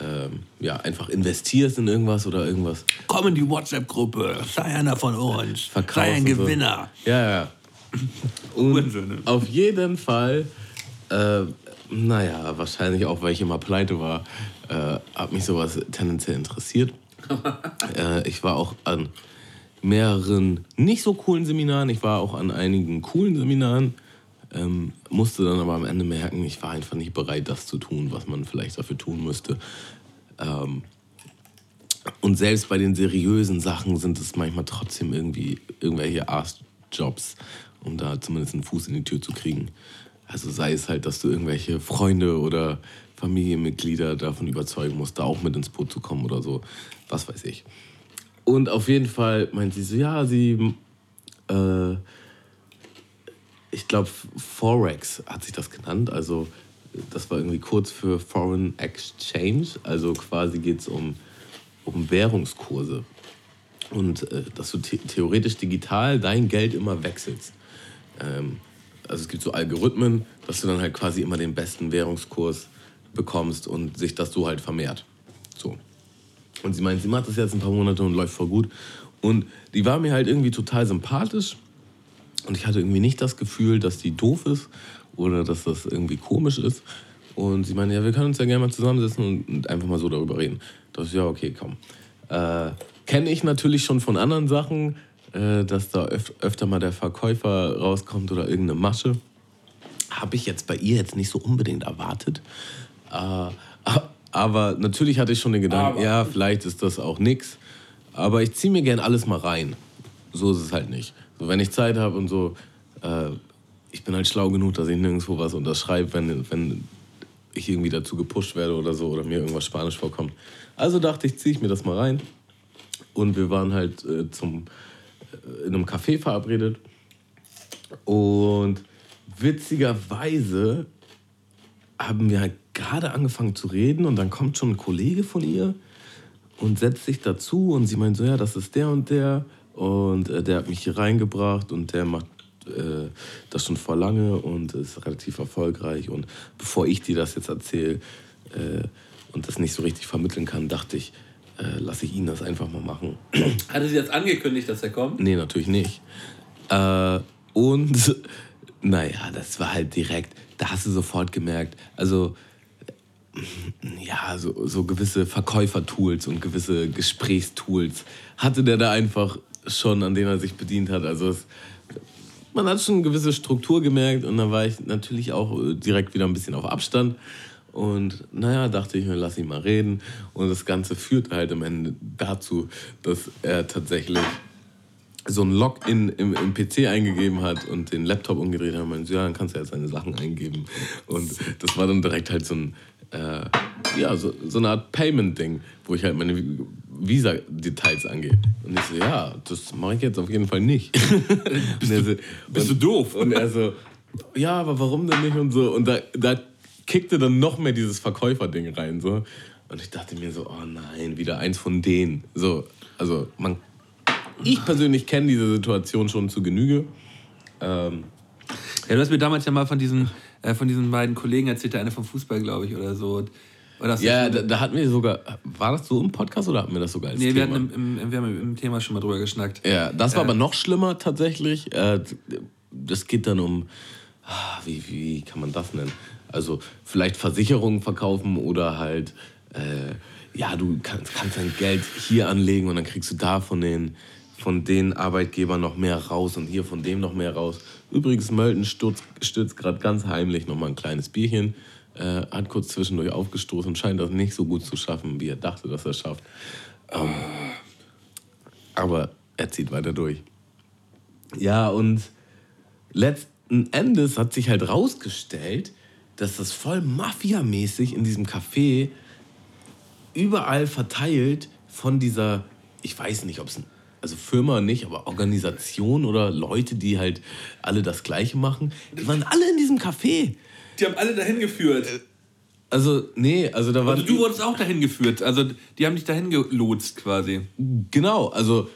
ähm, ja, einfach investierst in irgendwas oder irgendwas. Komm in die WhatsApp-Gruppe, sei einer von uns, sei ein Gewinner. So. Ja, ja. Und auf jeden Fall, äh, naja, wahrscheinlich auch, weil ich immer pleite war, äh, hat mich sowas tendenziell interessiert. äh, ich war auch an mehreren nicht so coolen Seminaren, ich war auch an einigen coolen Seminaren. Ähm, musste dann aber am Ende merken, ich war einfach nicht bereit, das zu tun, was man vielleicht dafür tun müsste. Ähm, und selbst bei den seriösen Sachen sind es manchmal trotzdem irgendwie irgendwelche Arschjobs, um da zumindest einen Fuß in die Tür zu kriegen. Also sei es halt, dass du irgendwelche Freunde oder Familienmitglieder davon überzeugen musst, da auch mit ins Boot zu kommen oder so. Was weiß ich. Und auf jeden Fall meint sie so, ja, sie äh, ich glaube, Forex hat sich das genannt. Also das war irgendwie kurz für Foreign Exchange. Also quasi geht es um, um Währungskurse. Und äh, dass du the theoretisch digital dein Geld immer wechselst. Ähm, also es gibt so Algorithmen, dass du dann halt quasi immer den besten Währungskurs bekommst und sich das so halt vermehrt. So. Und sie meint, sie macht das jetzt ein paar Monate und läuft voll gut. Und die war mir halt irgendwie total sympathisch. Und ich hatte irgendwie nicht das Gefühl, dass die doof ist oder dass das irgendwie komisch ist. Und sie meinte, ja, wir können uns ja gerne mal zusammensetzen und einfach mal so darüber reden. Da dachte ich, ja, okay, komm. Äh, Kenne ich natürlich schon von anderen Sachen, äh, dass da öf öfter mal der Verkäufer rauskommt oder irgendeine Masche. Habe ich jetzt bei ihr jetzt nicht so unbedingt erwartet. Äh, aber natürlich hatte ich schon den Gedanken, aber. ja, vielleicht ist das auch nix. Aber ich ziehe mir gern alles mal rein. So ist es halt nicht. So, wenn ich Zeit habe und so, äh, ich bin halt schlau genug, dass ich nirgendwo was unterschreibe, wenn, wenn ich irgendwie dazu gepusht werde oder so oder mir irgendwas Spanisch vorkommt. Also dachte ich, ziehe ich mir das mal rein. Und wir waren halt äh, zum, in einem Café verabredet. Und witzigerweise haben wir halt gerade angefangen zu reden und dann kommt schon ein Kollege von ihr und setzt sich dazu und sie meint so, ja, das ist der und der und äh, der hat mich hier reingebracht und der macht äh, das schon vor lange und ist relativ erfolgreich. Und bevor ich dir das jetzt erzähle äh, und das nicht so richtig vermitteln kann, dachte ich, äh, lasse ich ihn das einfach mal machen. Hatte sie jetzt angekündigt, dass er kommt? Nee, natürlich nicht. Äh, und naja, das war halt direkt, da hast du sofort gemerkt, also ja, so, so gewisse Verkäufertools und gewisse Gesprächstools hatte der da einfach schon, an denen er sich bedient hat. Also es, man hat schon eine gewisse Struktur gemerkt und dann war ich natürlich auch äh, direkt wieder ein bisschen auf Abstand. Und naja, dachte ich mir, lass ihn mal reden. Und das Ganze führt halt am Ende dazu, dass er tatsächlich so ein Login im, im PC eingegeben hat und den Laptop umgedreht hat und meinte, ja, dann kannst du jetzt seine Sachen eingeben. Und das war dann direkt halt so ein, äh, ja, so, so eine Art Payment-Ding, wo ich halt meine Visa-Details angehe. Und ich so, ja, das mache ich jetzt auf jeden Fall nicht. bist, du, so, bist und, du doof? Und er so, ja, aber warum denn nicht und so. Und da, da kickte dann noch mehr dieses Verkäufer-Ding rein. So. Und ich dachte mir so, oh nein, wieder eins von denen. So, also man, ich persönlich kenne diese Situation schon zu Genüge. Ähm, ja, du hast mir damals ja mal von diesen, äh, von diesen beiden Kollegen erzählt, der eine vom Fußball, glaube ich, oder so. ja, da, da, hatten wir sogar, war das so im Podcast oder hatten wir das sogar als nee, Thema? Nee, wir, im, im, wir haben im Thema schon mal drüber geschnackt. Ja, das war äh, aber noch schlimmer tatsächlich. Äh, das geht dann um, ah, wie, wie kann man das nennen? Also vielleicht Versicherungen verkaufen oder halt, äh, ja, du kannst, kannst dein Geld hier anlegen und dann kriegst du da von den von den Arbeitgebern noch mehr raus und hier von dem noch mehr raus. Übrigens, Mölten stürzt, gerade ganz heimlich nochmal ein kleines Bierchen. Äh, hat kurz zwischendurch aufgestoßen scheint das nicht so gut zu schaffen, wie er dachte, dass er es schafft. Ähm, aber er zieht weiter durch. Ja, und letzten Endes hat sich halt rausgestellt, dass das voll mafiamäßig in diesem Café überall verteilt von dieser, ich weiß nicht, ob es also Firma nicht, aber Organisation oder Leute, die halt alle das Gleiche machen, die waren alle in diesem Café. Die haben alle dahin geführt. Also, nee, also da war. Also du wurdest auch dahin geführt. Also die haben dich dahin gelotst quasi. Genau, also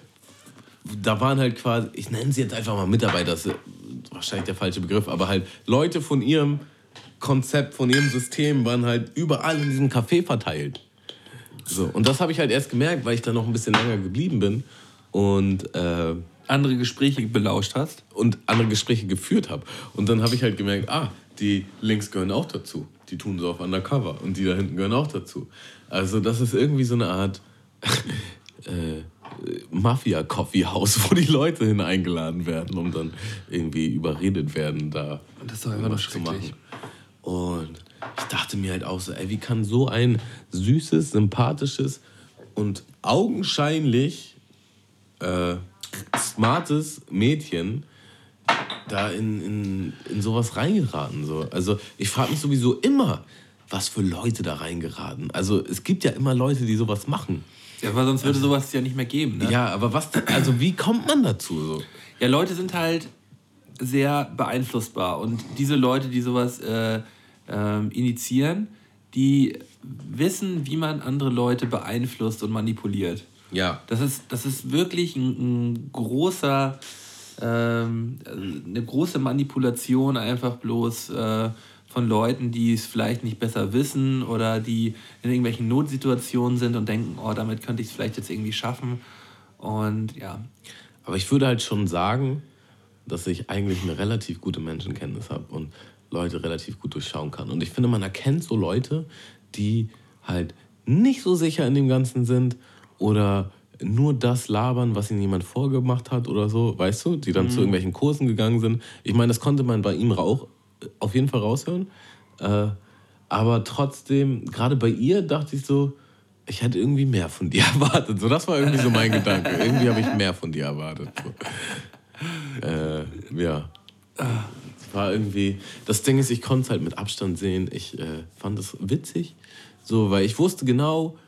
da waren halt quasi, ich nenne sie jetzt einfach mal Mitarbeiter, das ist wahrscheinlich der falsche Begriff, aber halt Leute von ihrem Konzept, von ihrem System waren halt überall in diesem Café verteilt. So, und das habe ich halt erst gemerkt, weil ich da noch ein bisschen länger geblieben bin und äh, andere Gespräche belauscht hast und andere Gespräche geführt habe. Und dann habe ich halt gemerkt, ah, die Links gehören auch dazu. Die tun so auf Undercover und die da hinten gehören auch dazu. Also das ist irgendwie so eine Art äh, Mafia-Coffee-House, wo die Leute hin eingeladen werden, um dann irgendwie überredet werden, da das ist immer noch zu machen. Und ich dachte mir halt auch so, ey, wie kann so ein süßes, sympathisches und augenscheinlich äh, smartes Mädchen da in, in, in sowas reingeraten. So. Also ich frage mich sowieso immer, was für Leute da reingeraten. Also es gibt ja immer Leute, die sowas machen. Ja, aber sonst würde sowas ja nicht mehr geben. Ne? Ja, aber was, also wie kommt man dazu so? Ja, Leute sind halt sehr beeinflussbar und diese Leute, die sowas äh, äh, initiieren, die wissen, wie man andere Leute beeinflusst und manipuliert. Ja. Das ist, das ist wirklich ein, ein großer, ähm, eine große Manipulation einfach bloß äh, von Leuten, die es vielleicht nicht besser wissen oder die in irgendwelchen Notsituationen sind und denken, oh, damit könnte ich es vielleicht jetzt irgendwie schaffen. Und ja. Aber ich würde halt schon sagen, dass ich eigentlich eine relativ gute Menschenkenntnis habe und Leute relativ gut durchschauen kann. Und ich finde, man erkennt so Leute, die halt nicht so sicher in dem Ganzen sind oder nur das labern, was ihnen jemand vorgemacht hat oder so, weißt du, die dann mhm. zu irgendwelchen Kursen gegangen sind. Ich meine, das konnte man bei ihm auch auf jeden Fall raushören. Äh, aber trotzdem, gerade bei ihr dachte ich so, ich hätte irgendwie mehr von dir erwartet. So, das war irgendwie so mein Gedanke. Irgendwie habe ich mehr von dir erwartet. So. Äh, ja. War irgendwie. Das Ding ist, ich konnte es halt mit Abstand sehen. Ich äh, fand es witzig. So, weil ich wusste genau,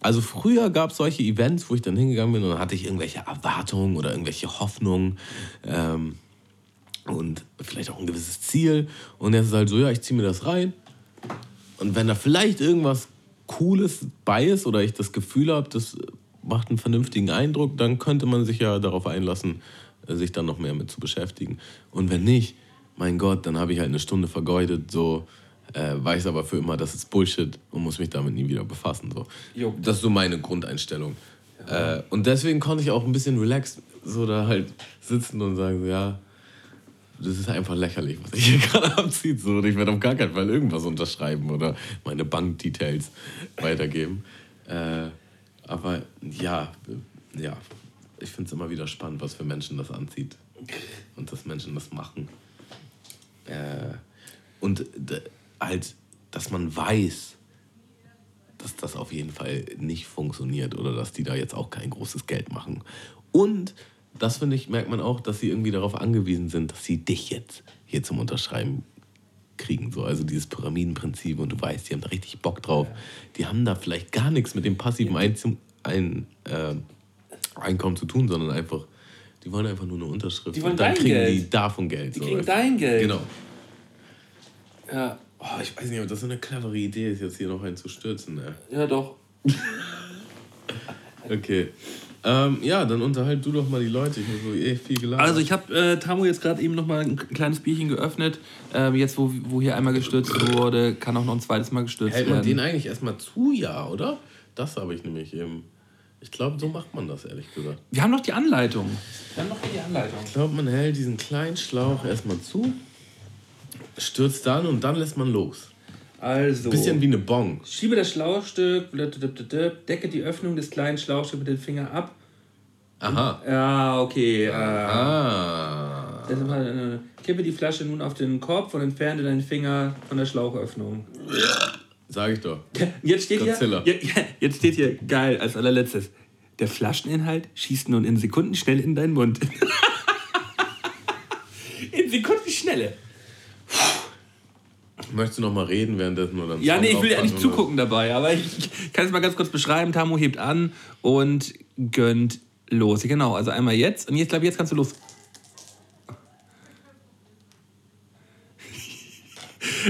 also früher gab es solche Events, wo ich dann hingegangen bin und dann hatte ich irgendwelche Erwartungen oder irgendwelche Hoffnungen. Ähm, und vielleicht auch ein gewisses Ziel. Und jetzt ist halt so, ja, ich ziehe mir das rein. Und wenn da vielleicht irgendwas Cooles bei ist oder ich das Gefühl habe, das macht einen vernünftigen Eindruck, dann könnte man sich ja darauf einlassen, sich dann noch mehr mit zu beschäftigen. Und wenn nicht, mein Gott, dann habe ich halt eine Stunde vergeudet, so äh, weiß aber für immer, das ist Bullshit und muss mich damit nie wieder befassen. So. Das ist so meine Grundeinstellung. Ja. Äh, und deswegen konnte ich auch ein bisschen relaxed so da halt sitzen und sagen, so, ja, das ist einfach lächerlich, was ich hier gerade abzieht. So. Und ich werde auf gar keinen Fall irgendwas unterschreiben oder meine Bankdetails weitergeben. Äh, aber ja, ja, ich finde es immer wieder spannend, was für Menschen das anzieht. Und dass Menschen das machen. Äh, und halt, dass man weiß, dass das auf jeden Fall nicht funktioniert oder dass die da jetzt auch kein großes Geld machen. Und das finde ich, merkt man auch, dass sie irgendwie darauf angewiesen sind, dass sie dich jetzt hier zum Unterschreiben kriegen. So. Also dieses Pyramidenprinzip und du weißt, die haben da richtig Bock drauf. Die haben da vielleicht gar nichts mit dem passiven Einzum ein, äh, Einkommen zu tun, sondern einfach, die wollen einfach nur eine Unterschrift. Die wollen und dann kriegen Geld. die davon Geld. Die so, kriegen dein Geld. Genau. Ja. Oh, ich weiß nicht, ob das so eine clevere Idee ist, jetzt hier noch einen zu stürzen. Ne? Ja, doch. Okay. Ähm, ja, dann unterhalt du doch mal die Leute. Ich habe so eh viel geladen. Also ich habe äh, Tamu jetzt gerade eben noch mal ein kleines Bierchen geöffnet. Ähm, jetzt, wo, wo hier einmal gestürzt wurde, kann auch noch ein zweites Mal gestürzt Hält man werden. den eigentlich erstmal zu, ja, oder? Das habe ich nämlich eben. Ich glaube, so macht man das, ehrlich gesagt. Wir haben noch die Anleitung. Wir haben noch die Anleitung. Ich glaube, man hält diesen kleinen Schlauch erstmal zu, stürzt dann und dann lässt man los. Also. Bisschen wie eine Bong. Schiebe das Schlauchstück, decke die Öffnung des kleinen Schlauchstücks mit dem Finger ab Aha. Ja, okay. Äh, Ah. äh, kippe die Flasche nun auf den Kopf und entferne deinen Finger von der Schlauchöffnung. Sag ich doch. Jetzt steht Godzilla. hier, jetzt steht hier, geil, als allerletztes. Der Flascheninhalt schießt nun in Sekundenschnelle in deinen Mund. in Sekundenschnelle. Möchtest du noch mal reden währenddessen oder? Ja, nee, ich will ja nicht zugucken dabei, aber ich kann es mal ganz kurz beschreiben. Tamo hebt an und gönnt los. Genau, also einmal jetzt und jetzt, glaube ich, jetzt kannst du los.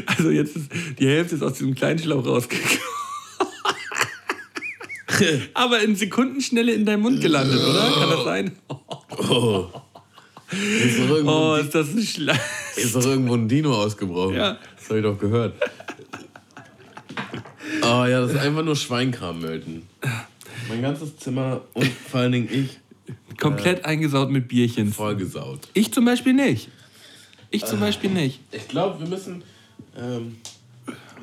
Also jetzt ist die Hälfte ist aus diesem kleinen Schlauch rausgekommen. Aber in Sekundenschnelle in deinem Mund gelandet, oder? Kann das sein? Oh. Ist doch irgendwo, Oh, ist das ein Schlag. Ist doch irgendwo ein Dino ausgebrochen. Ja. Das habe ich doch gehört. Oh ja, das ist einfach nur Schweinkram, Melton. Mein ganzes Zimmer und vor allen Dingen ich Komplett eingesaut mit Bierchen. vollgesaut. Ich zum Beispiel nicht. Ich zum Beispiel nicht. Ich glaube, wir müssen ähm,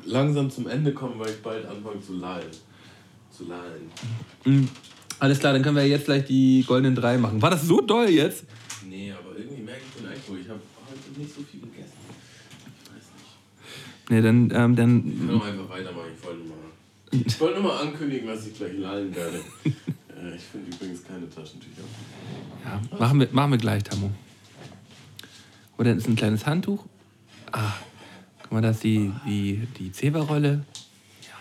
langsam zum Ende kommen, weil ich bald anfange zu lallen. Zu lallen. Alles klar, dann können wir jetzt gleich die goldenen drei machen. War das so doll jetzt? Nee, aber irgendwie merke ich den Alkohol. Ich habe heute nicht so viel gegessen. Ich weiß nicht. Nee, dann, ähm, Ich dann kann auch einfach weitermachen. Ich wollte nur mal, ich wollte nur mal ankündigen, dass ich gleich lallen werde. äh, ich finde übrigens keine Taschentücher. ja, machen, wir, machen wir gleich, Tammo. Oder ist ein kleines Handtuch. Ah, guck mal, da ist die, die, die Zewa-Rolle. Ja.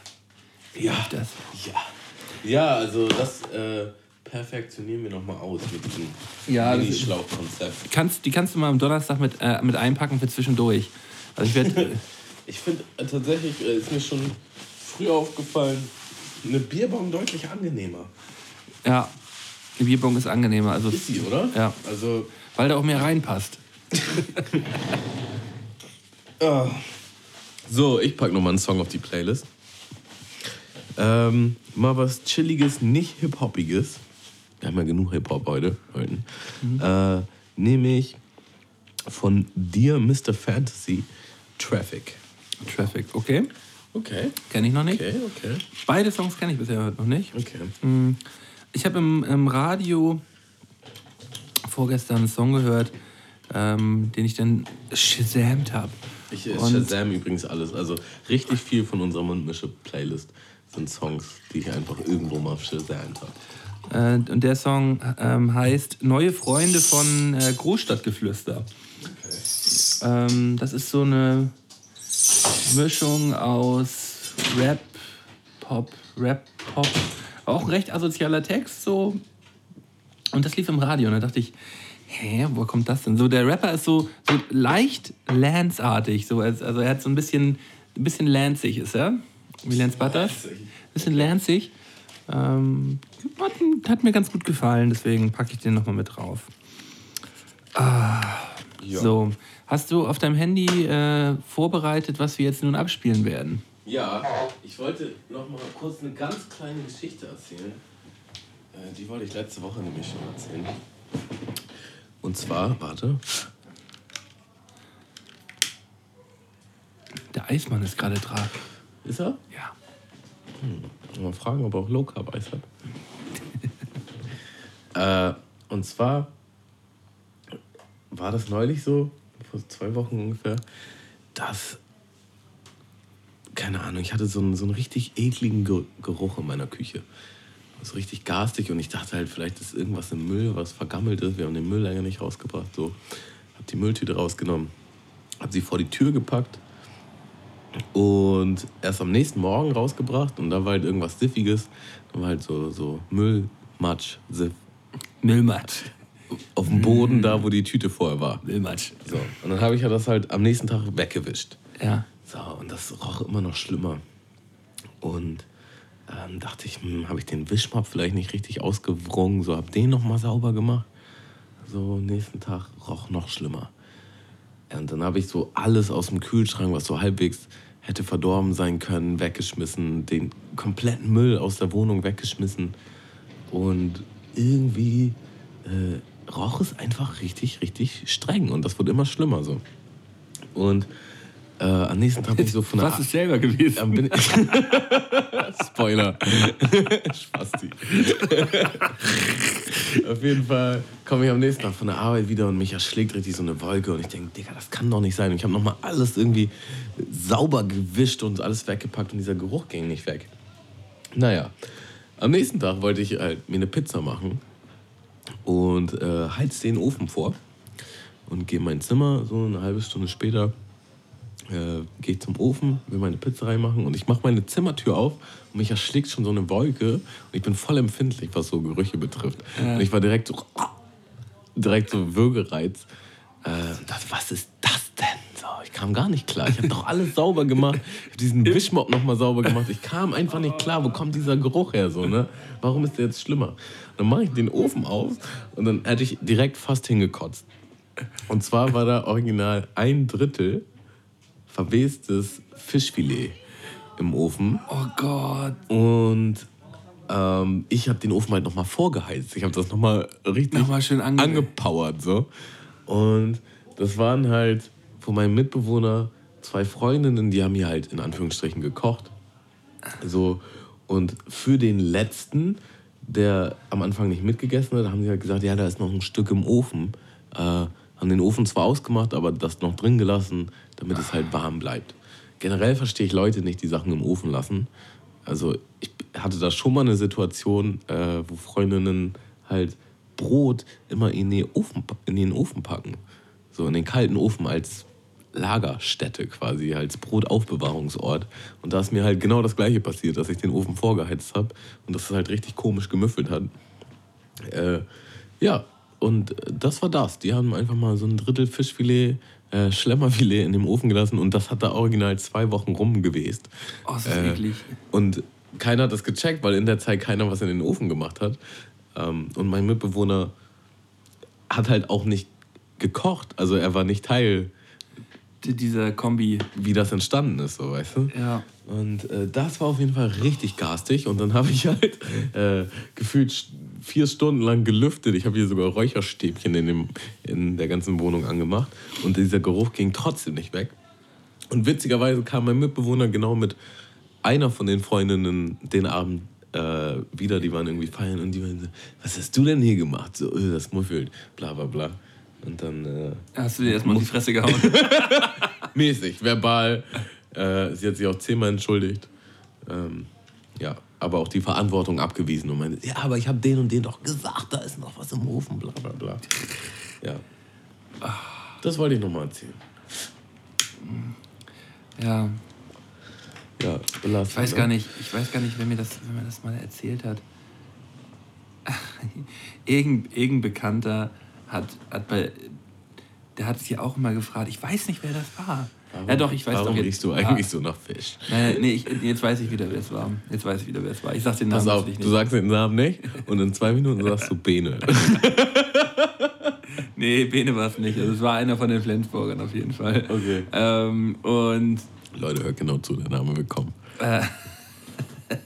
Wie Ja. das? Ja. Ja, also das äh, perfektionieren wir nochmal aus mit diesem Ja, Minischlauchkonzept. Kannst, die kannst du mal am Donnerstag mit, äh, mit einpacken für zwischendurch. Also ich werde. Ich finde äh, tatsächlich, äh, ist mir schon früh aufgefallen, eine Bierbong deutlich angenehmer. ja, die Bierbong ist angenehmer. Also, Ist sie, oder? Ja. Also, weil da auch mehr reinpasst. ah. so, ich packe nochmal einen Song auf die Playlist. Ähm, mal was Chilliges, nicht Hip-Hoppiges. Wir haben ja genug Hip-Hop heute. heute. Äh, Nämlich von Dear Mr. Fantasy Traffic. Traffic, okay. Okay. Kenne ich noch nicht. Okay, okay. Beide Songs kenne ich bisher noch nicht. Okay. Mm, Ich habe im, im Radio vorgestern einen Song gehört, ähm, den ich dann shazamt habe. Ich äh, Und- Shazam übrigens alles. Also richtig viel von unserer Mundmische-Playlist sind Songs, die ich einfach irgendwo mal Shazamt habe. Äh, und der Song ähm, heißt Neue Freunde von äh, Großstadtgeflüster. Ähm, das ist so eine Mischung aus Rap, Pop, Rap, Pop. Auch recht asozialer Text so. Und das lief im Radio und da dachte ich, hä, wo kommt das denn? So der Rapper ist so, so leicht Lance-artig. So, als- also er hat so ein bisschen, ein bisschen lanzig ist er. Wie Lance Butters. Ein bisschen lanzig. Ähm, hat, hat mir ganz gut gefallen, deswegen packe ich den nochmal mit drauf. Ah, So, hast du auf deinem Handy äh, vorbereitet, was wir jetzt nun abspielen werden? Ja, ich wollte noch mal kurz eine ganz kleine Geschichte erzählen. Äh, die wollte ich letzte Woche nämlich schon erzählen. Und zwar, warte, Der Eismann ist gerade dran. ist er? Ja. Mal fragen, ob er auch Low Carb Eis hat. Äh, und zwar war das neulich so, vor zwei Wochen ungefähr, dass, keine Ahnung, ich hatte so einen, so einen richtig ekligen Ge Geruch in meiner Küche. So richtig garstig und ich dachte halt, vielleicht ist irgendwas im Müll, was vergammelt ist. Wir haben den Müll länger nicht rausgebracht. So, hab die Mülltüte rausgenommen, hab sie vor die Tür gepackt und erst am nächsten Morgen rausgebracht und da war halt irgendwas Siffiges. Da war halt so, so Müll, Siff Müllmatsch. auf dem Boden, da wo die Tüte vorher war. Müllmatsch. So, und dann habe ich ja das halt am nächsten Tag weggewischt. Ja. So, und das roch immer noch schlimmer. Und ähm, dachte ich, hm, habe ich den Wischmopp vielleicht nicht richtig ausgewrungen, so habe den nochmal sauber gemacht. So, nächsten Tag roch noch schlimmer. Und dann habe ich so alles aus dem Kühlschrank, was so halbwegs hätte verdorben sein können, weggeschmissen, den kompletten Müll aus der Wohnung weggeschmissen. Und irgendwie äh, roch es einfach richtig, richtig streng. Und das wurde immer schlimmer so. Und Äh, am nächsten Tag bin ich so von der Was ist selber gewesen? Spoiler. Spasti. Auf jeden Fall komme ich am nächsten Tag von der Arbeit wieder und mich erschlägt richtig so eine Wolke und ich denke, Digga, das kann doch nicht sein. Und ich habe nochmal alles irgendwie sauber gewischt und alles weggepackt und dieser Geruch ging nicht weg. Naja, am nächsten Tag wollte ich halt mir eine Pizza machen und äh, heiz den Ofen vor und gehe in mein Zimmer, so eine halbe Stunde später äh, gehe ich zum Ofen, will meine Pizza reinmachen und ich mache meine Zimmertür auf und mich erschlägt schon so eine Wolke und ich bin voll empfindlich, was so Gerüche betrifft. Ja. Und ich war direkt so, direkt so Würgereiz. Äh, das, was ist das ich kam gar nicht klar. Ich habe doch alles sauber gemacht. Ich habe diesen Wischmopp nochmal sauber gemacht. Ich kam einfach nicht klar, wo kommt dieser Geruch her? So, ne? Warum ist der jetzt schlimmer? Dann mache ich den Ofen auf und dann hätte ich direkt fast hingekotzt. Und zwar war da original ein Drittel verwestes Fischfilet im Ofen. Oh Gott. Und ähm, ich habe den Ofen halt nochmal vorgeheizt. Ich habe das nochmal richtig Nochmal schön ange angepowert. So. Und das waren halt von meinem Mitbewohner zwei Freundinnen, die haben hier halt in Anführungsstrichen gekocht. So. Und für den letzten, der am Anfang nicht mitgegessen hat, haben sie halt gesagt, ja, da ist noch ein Stück im Ofen. Äh, haben den Ofen zwar ausgemacht, aber das noch drin gelassen, damit es halt warm bleibt. Generell verstehe ich Leute nicht, die Sachen im Ofen lassen. Also ich hatte da schon mal eine Situation, äh, wo Freundinnen halt Brot immer in den, Ofen, in den Ofen packen. So in den kalten Ofen als Lagerstätte quasi, als Brotaufbewahrungsort. Und da ist mir halt genau das gleiche passiert, dass ich den Ofen vorgeheizt habe und das halt richtig komisch gemüffelt hat. Äh, ja, und das war das. Die haben einfach mal so ein Drittel Fischfilet, äh, Schlemmerfilet in dem Ofen gelassen und das hat da original zwei Wochen rumgewest. Oh, das ist Äh, eklig. Und keiner hat das gecheckt, weil in der Zeit keiner was in den Ofen gemacht hat. Ähm, und mein Mitbewohner hat halt auch nicht gekocht. Also er war nicht Teil, Dieser Kombi. wie das entstanden ist, so weißt du. Ja. Und äh, das war auf jeden Fall richtig garstig. Und dann habe ich halt äh, gefühlt vier Stunden lang gelüftet. Ich habe hier sogar Räucherstäbchen in, dem, in der ganzen Wohnung angemacht. Und dieser Geruch ging trotzdem nicht weg. Und witzigerweise kam mein Mitbewohner genau mit einer von den Freundinnen den Abend äh, wieder. Die waren irgendwie feiern und die meinten, so, was hast du denn hier gemacht? So, äh, das muffelt, bla bla bla. Und dann äh, Hast du dir erstmal in die Fresse gehauen? mäßig, verbal. Äh, sie hat sich auch zehnmal entschuldigt. Ähm, ja, aber auch die Verantwortung abgewiesen und meinte, ja, aber ich habe den und den doch gesagt, da ist noch was im Ofen, bla bla bla. Ja. Das wollte ich nochmal erzählen. ja. Ja, belastend. Ich weiß ne? gar nicht, ich weiß gar nicht, wer mir das, wer mir das mal erzählt hat. Irgend, irgendein Bekannter hat, hat bei. Der hat sich auch immer gefragt, ich weiß nicht, wer das war. Warum, ja, doch, ich weiß warum doch jetzt. riechst du Ja. eigentlich so nach Fisch? Nein, nee, ich, jetzt weiß ich wieder, wer es war. Jetzt weiß ich wieder, wer es war. Ich sag den Namen Pass auf, jetzt du nicht. sagst den Namen nicht und in zwei Minuten sagst du Bene. Nee, Bene war es nicht. Also es war einer von den Flensburgern auf jeden Fall. Okay. Ähm, und Leute, hört genau zu, der Name wird kommen. äh,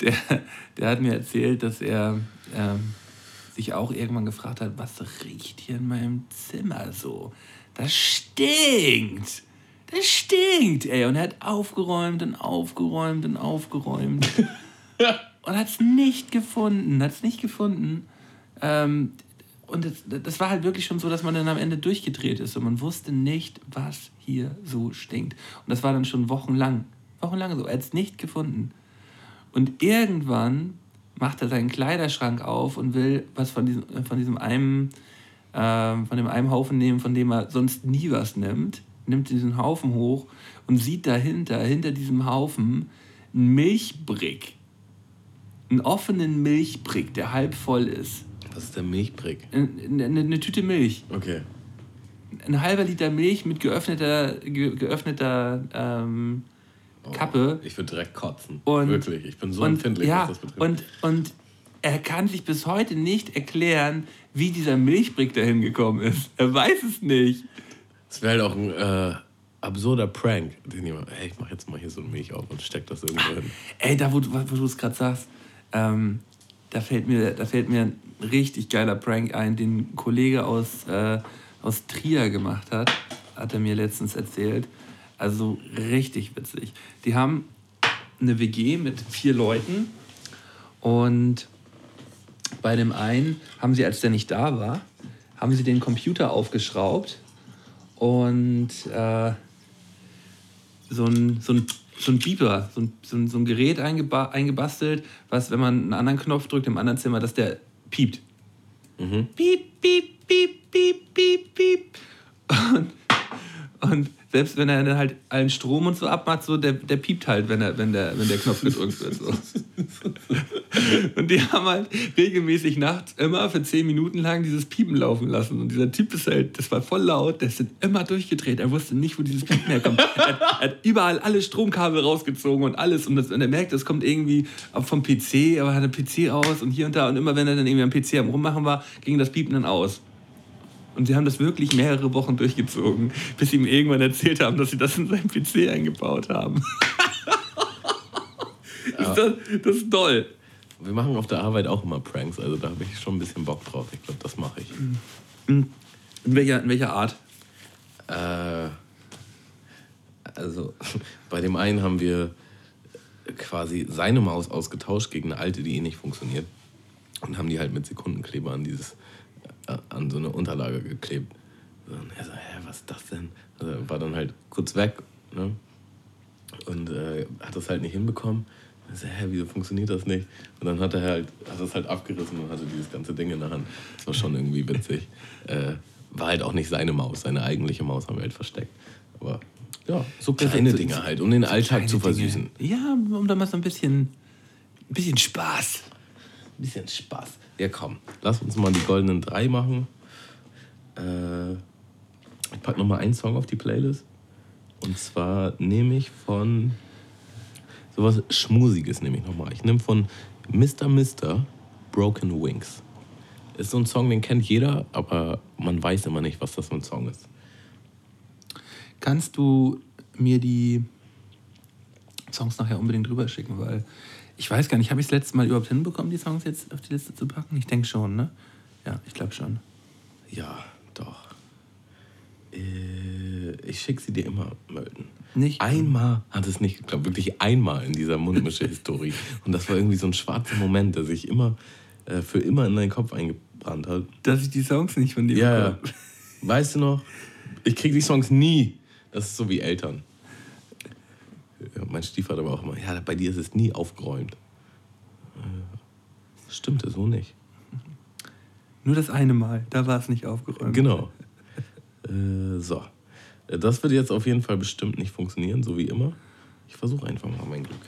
der, der hat mir erzählt, dass er ähm, sich auch irgendwann gefragt hat, was riecht hier in meinem Zimmer so? Das stinkt! Das stinkt, ey. Und er hat aufgeräumt und aufgeräumt und aufgeräumt. und hat es nicht gefunden. Hat es nicht gefunden. Ähm, und das, das war halt wirklich schon so, dass man dann am Ende durchgedreht ist und man wusste nicht, was hier so stinkt. Und das war dann schon wochenlang. Wochenlang so. Er hat es nicht gefunden. Und irgendwann macht er seinen Kleiderschrank auf und will was von diesem, von diesem einem, ähm, von dem einen Haufen nehmen, von dem er sonst nie was nimmt. Nimmt diesen Haufen hoch und sieht dahinter, hinter diesem Haufen, einen Milchbrick. Einen offenen Milchbrick, der halb voll ist. Was ist der Milchbrick? Eine, eine, eine Tüte Milch. Okay. Ein halber Liter Milch mit geöffneter, ge, geöffneter ähm, Kappe. Ich würde direkt kotzen. Und- Wirklich, ich bin so und, empfindlich, ja, was das betrifft. und, und er kann sich bis heute nicht erklären, wie dieser Milchbrick dahin gekommen ist. Er weiß es nicht. Es wäre halt auch ein äh, absurder Prank, den jemand, hey, ich mach jetzt mal hier so eine Milch auf und steck das irgendwo hin. Ey, da wo, du- wo du es gerade sagst, ähm, da, fällt mir, da fällt mir ein richtig geiler Prank ein, den ein Kollege aus, äh, aus Trier gemacht hat. hat er mir letztens erzählt. Also richtig witzig. Die haben eine WG mit vier Leuten und bei dem einen haben sie, als der nicht da war, haben sie den Computer aufgeschraubt und äh, so ein, so ein so ein Beeper, so ein, so ein, so ein Gerät eingeba eingebastelt, was, wenn man einen anderen Knopf drückt im anderen Zimmer, dass der piept. Mhm. Piep, piep, piep, piep, piep, piep. Und, und selbst wenn er dann halt allen Strom und so abmacht, so, der, der piept halt, wenn, er, wenn, der, wenn der Knopf gedrückt wird. So. Und die haben halt regelmäßig nachts immer für zehn Minuten lang dieses Piepen laufen lassen. Und dieser Typ ist halt, das war voll laut, der ist immer durchgedreht. Er wusste nicht, wo dieses Piepen herkommt. Er hat, er hat überall alle Stromkabel rausgezogen und alles. Und, das, und er merkt, das kommt irgendwie vom PC, aber hat einen PC aus und hier und da. Und immer wenn er dann irgendwie am PC am Rummachen war, ging das Piepen dann aus. Und sie haben das wirklich mehrere Wochen durchgezogen, bis sie ihm irgendwann erzählt haben, dass sie das in seinem PC eingebaut haben. Ja. das, das ist toll. Wir machen auf der Arbeit auch immer Pranks, also da habe ich schon ein bisschen Bock drauf. Ich glaube, das mache ich. In welcher, in welcher Art? Äh, also bei dem einen haben wir quasi seine Maus ausgetauscht gegen eine alte, die eh nicht funktioniert. Und haben die halt mit Sekundenkleber an dieses an so eine Unterlage geklebt. Und er so, hä, was ist das denn? Also war dann halt kurz weg, ne? Und äh, hat das halt nicht hinbekommen. Ich so, hä, wieso funktioniert das nicht? Und dann hat er halt, hat das halt abgerissen und hatte dieses ganze Ding in der Hand. Das war schon irgendwie witzig. Äh, war halt auch nicht seine Maus, seine eigentliche Maus haben wir halt versteckt. Aber ja, so kleine so- Dinge halt, um den Alltag zu Kleine Dinge. versüßen. Ja, um da mal so ein bisschen, ein bisschen Spaß. Ein bisschen Spaß. Ja, komm, lass uns mal die goldenen drei machen. Äh, ich pack noch mal einen Song auf die Playlist. Und zwar nehme ich von sowas Schmusiges nehme ich noch mal. Ich nehme von Mr. Mister Broken Wings. Ist so ein Song, den kennt jeder, aber man weiß immer nicht, was das für ein Song ist. Kannst du mir die Songs nachher unbedingt rüber schicken, weil ich weiß gar nicht, habe ich das letzte Mal überhaupt hinbekommen, die Songs jetzt auf die Liste zu packen? Ich denke schon, ne? Ja, ich glaube schon. Ja, doch. Äh, ich schicke sie dir immer, Mölden. Nicht? Einmal hat es nicht geklappt, wirklich einmal in dieser Mundmische-Historie. Und das war irgendwie so ein schwarzer Moment, der sich immer äh, für immer in deinen Kopf eingebrannt hat. Dass ich die Songs nicht von dir Ja, ja. bekomme. Weißt du noch? Ich krieg die Songs nie. Das ist so wie Eltern. Mein Stiefvater war auch immer, ja, bei dir ist es nie aufgeräumt. Äh, Stimmte so nicht. Nur das eine Mal, da war es nicht aufgeräumt. Genau. äh, so. Das wird jetzt auf jeden Fall bestimmt nicht funktionieren, so wie immer. Ich versuche einfach mal mein Glück.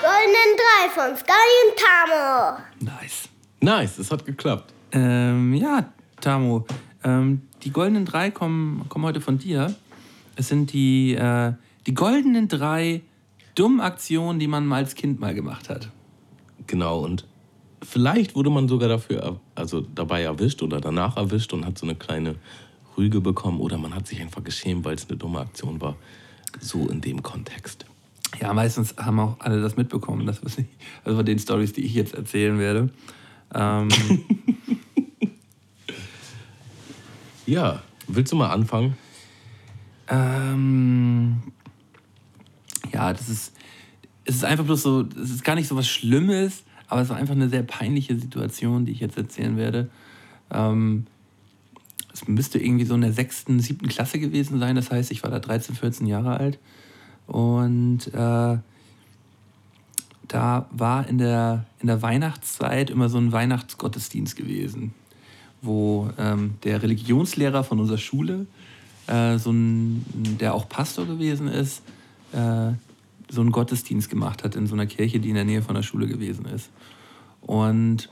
Goldenen drei von Sky und Tamo. Nice. Es hat geklappt. Ähm, ja, Tamo, ähm, die goldenen drei kommen, kommen heute von dir. Es sind die, äh, die goldenen drei dummen Aktionen, die man mal als Kind mal gemacht hat. Genau, und vielleicht wurde man sogar dafür, also dabei erwischt oder danach erwischt und hat so eine kleine Rüge bekommen oder man hat sich einfach geschämt, weil es eine dumme Aktion war. So in dem Kontext. Ja, meistens haben auch alle das mitbekommen. Das ist nicht, also von den Stories, die ich jetzt erzählen werde. Ähm, Ja, willst du mal anfangen? ähm, ja, das ist, es ist einfach bloß so, es ist gar nicht so was Schlimmes, aber es war einfach eine sehr peinliche Situation, die ich jetzt erzählen werde. Ähm, es müsste irgendwie so in der sechsten, siebten Klasse gewesen sein. Das heißt, ich war da 13, 14 Jahre alt. Und äh, da war in der, in der Weihnachtszeit immer so ein Weihnachtsgottesdienst gewesen, wo ähm, der Religionslehrer von unserer Schule, äh, so ein, der auch Pastor gewesen ist, äh, so einen Gottesdienst gemacht hat in so einer Kirche, die in der Nähe von der Schule gewesen ist. Und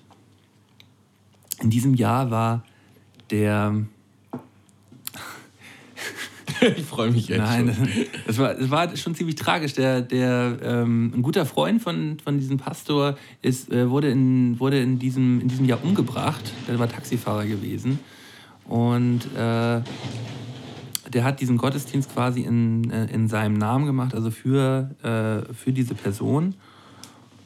in diesem Jahr war der ich freue mich jetzt Nein, schon. das war, das war schon ziemlich tragisch. Der, der, ähm, ein guter Freund von, von diesem Pastor ist, äh, wurde, in, wurde in, diesem, in diesem Jahr umgebracht. Der war Taxifahrer gewesen. Und äh, der hat diesen Gottesdienst quasi in, äh, in seinem Namen gemacht, also für, äh, für diese Person.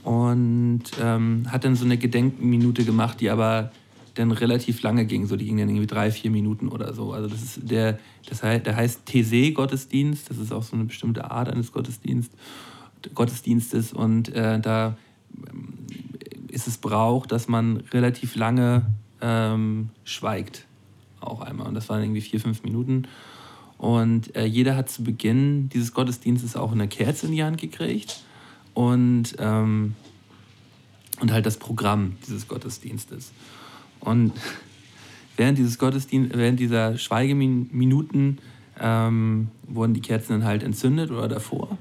und ähm, hat dann so eine Gedenkminute gemacht, die aber dann relativ lange ging. So, die ging dann irgendwie drei, vier Minuten oder so. Also das ist der, das heißt, der heißt TC-Gottesdienst. Das ist auch so eine bestimmte Art eines Gottesdienst, Gottesdienstes. Und äh, da ähm, ist es Brauch, dass man relativ lange ähm, schweigt. Auch einmal. Und das waren irgendwie vier, fünf Minuten. Und äh, jeder hat zu Beginn dieses Gottesdienstes auch eine Kerze in die Hand gekriegt. Und, ähm, und halt das Programm dieses Gottesdienstes. Und während dieses Gottesdienst, während dieser Schweigeminuten ähm, wurden die Kerzen dann halt entzündet oder davor.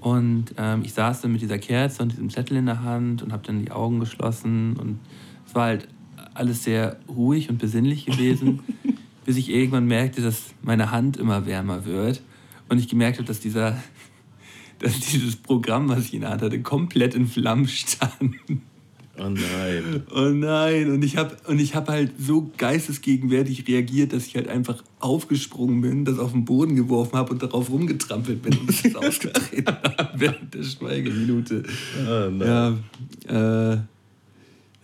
Und ähm, ich saß dann mit dieser Kerze und diesem Zettel in der Hand und habe dann die Augen geschlossen. Und es war halt alles sehr ruhig und besinnlich gewesen, bis ich irgendwann merkte, dass meine Hand immer wärmer wird. Und ich gemerkt habe, dass, dieser, dass dieses Programm, was ich in der Hand hatte, komplett in Flammen stand. Oh nein. Oh nein. Und ich habe hab halt so geistesgegenwärtig reagiert, dass ich halt einfach aufgesprungen bin, das auf den Boden geworfen habe und darauf rumgetrampelt bin und es ausgetreten habe während der Schweigeminute. Oh nein. Ja, äh,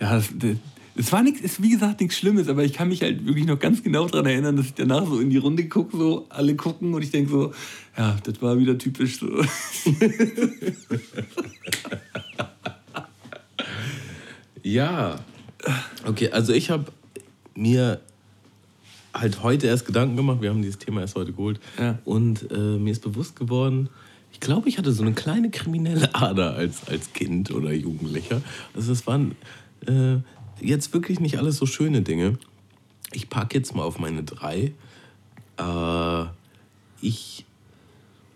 ja das, es war nichts, ist wie gesagt nichts Schlimmes, aber ich kann mich halt wirklich noch ganz genau daran erinnern, dass ich danach so in die Runde gucke, so alle gucken und ich denke so, ja, das war wieder typisch so. Ja. Okay, also ich habe mir halt heute erst Gedanken gemacht. Wir haben dieses Thema erst heute geholt. Ja. Und äh, mir ist bewusst geworden, ich glaube, ich hatte so eine kleine kriminelle Ader als, als Kind oder Jugendlicher. Also es waren äh, jetzt wirklich nicht alles so schöne Dinge. Ich packe jetzt mal auf meine drei. Äh, ich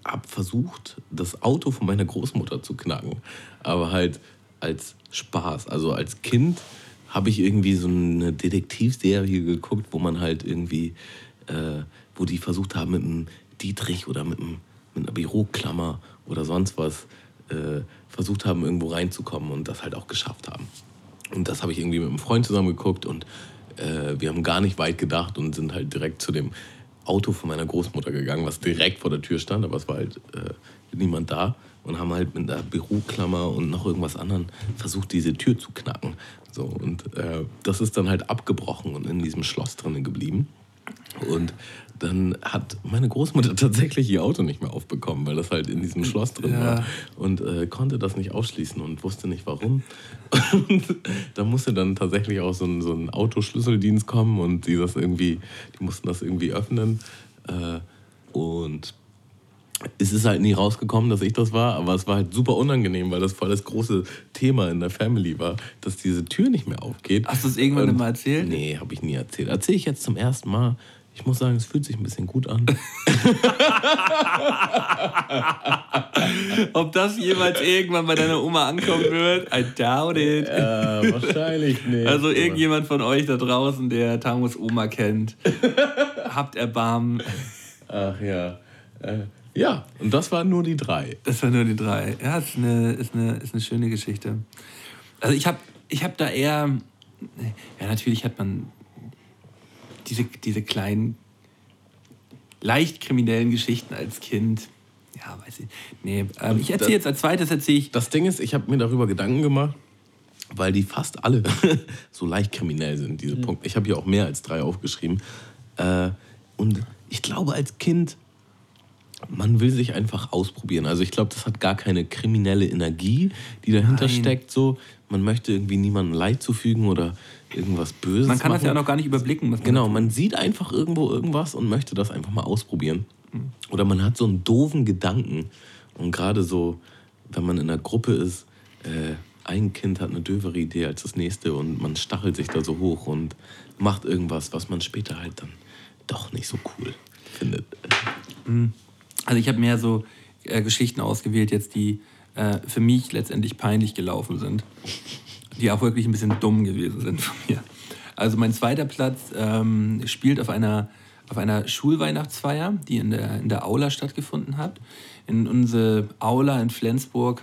habe versucht, das Auto von meiner Großmutter zu knacken. Aber halt als Spaß. Also als Kind habe ich irgendwie so eine Detektivserie geguckt, wo man halt irgendwie, äh, wo die versucht haben, mit einem Dietrich oder mit, einem, mit einer Büroklammer oder sonst was äh, versucht haben, irgendwo reinzukommen und das halt auch geschafft haben. Und das habe ich irgendwie mit einem Freund zusammen geguckt und äh, wir haben gar nicht weit gedacht und sind halt direkt zu dem Auto von meiner Großmutter gegangen, was direkt vor der Tür stand, aber es war halt äh, niemand da und haben halt mit einer Büroklammer und noch irgendwas anderem versucht, diese Tür zu knacken. So, und äh, das ist dann halt abgebrochen und in diesem Schloss drinnen geblieben. Und dann hat meine Großmutter tatsächlich ihr Auto nicht mehr aufbekommen, weil das halt in diesem Schloss drin ja. war und äh, konnte das nicht ausschließen und wusste nicht warum. Und da musste dann tatsächlich auch so ein, so ein Autoschlüsseldienst kommen und die das irgendwie, die mussten das irgendwie öffnen. Äh, und es ist halt nie rausgekommen, dass ich das war, aber es war halt super unangenehm, weil das voll das große Thema in der Family war, dass diese Tür nicht mehr aufgeht. Hast du es irgendwann mal erzählt? Nee, habe ich nie erzählt. Erzähle ich jetzt zum ersten Mal. Ich muss sagen, es fühlt sich ein bisschen gut an. Ob das jemals irgendwann bei deiner Oma ankommen wird, I doubt it. Ja, wahrscheinlich nicht. Also irgendjemand von euch da draußen, der Tamus Oma kennt, habt Erbarmen. Ach ja. Äh, ja, und das waren nur die drei. Das waren nur die drei. Ja, ist eine, ist eine, ist eine schöne Geschichte. Also ich habe ich hab da eher, ja natürlich hat man diese, diese kleinen, leicht kriminellen Geschichten als Kind. Ja, weiß ich. Nee, ähm, ich erzähle jetzt als zweites erzähle ich. Das Ding ist, ich habe mir darüber Gedanken gemacht, weil die fast alle so leicht kriminell sind, diese mhm. Punkte. Ich habe hier auch mehr als drei aufgeschrieben. Äh, und ich glaube, als Kind man will sich einfach ausprobieren. Also ich glaube, das hat gar keine kriminelle Energie, die dahinter Nein. steckt. So, man möchte irgendwie niemandem Leid zufügen oder irgendwas Böses. Man kann machen. das ja noch gar nicht überblicken. Man genau, man sieht einfach irgendwo irgendwas und möchte das einfach mal ausprobieren. Mhm. Oder man hat so einen doofen Gedanken. Und gerade so, wenn man in einer Gruppe ist, äh, ein Kind hat eine dövere Idee als das nächste und man stachelt sich da so hoch und macht irgendwas, was man später halt dann doch nicht so cool findet. Mhm. Also ich habe mehr so äh, Geschichten ausgewählt, jetzt die äh, für mich letztendlich peinlich gelaufen sind, die auch wirklich ein bisschen dumm gewesen sind von mir. Also mein zweiter Platz ähm, spielt auf einer, auf einer Schulweihnachtsfeier, die in der, in der Aula stattgefunden hat. In unsere Aula in Flensburg,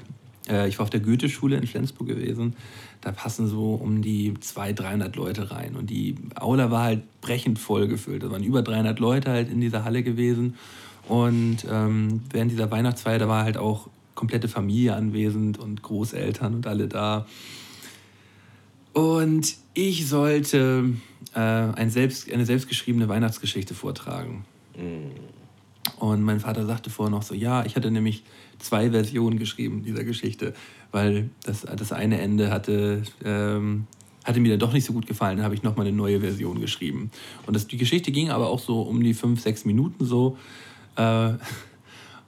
äh, ich war auf der Goethe-Schule in Flensburg gewesen, da passen so um die 200, 300 Leute rein. Und die Aula war halt brechend voll gefüllt. Da waren über 300 Leute halt in dieser Halle gewesen. Und ähm, während dieser Weihnachtsfeier, da war halt auch komplette Familie anwesend und Großeltern und alle da. Und ich sollte äh, ein selbst, eine selbstgeschriebene Weihnachtsgeschichte vortragen. Und mein Vater sagte vorher noch so, ja, ich hatte nämlich zwei Versionen geschrieben dieser Geschichte, weil das, das eine Ende hatte, ähm, hatte mir dann doch nicht so gut gefallen, dann habe ich nochmal eine neue Version geschrieben. Und das, die Geschichte ging aber auch so um die fünf, sechs Minuten so. Äh,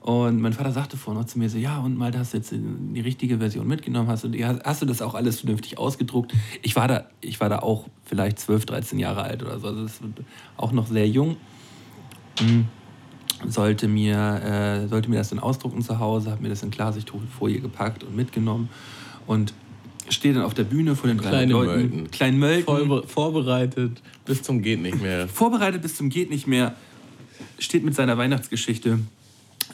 und mein Vater sagte vorhin noch zu mir so, ja, und mal hast du jetzt die richtige Version mitgenommen, hast du, hast du das auch alles vernünftig ausgedruckt? Ich war da, ich war da auch vielleicht 12, 13 Jahre alt oder so, also das auch noch sehr jung. Hm. Sollte mir, äh, sollte mir das dann ausdrucken zu Hause, habe mir das in Klarsichtfolie gepackt und mitgenommen und stehe dann auf der Bühne vor den drei Leuten. Kleinen Mölken. Vorbereitet bis zum geht nicht mehr. Vorbereitet bis zum geht nicht mehr. Steht mit seiner Weihnachtsgeschichte,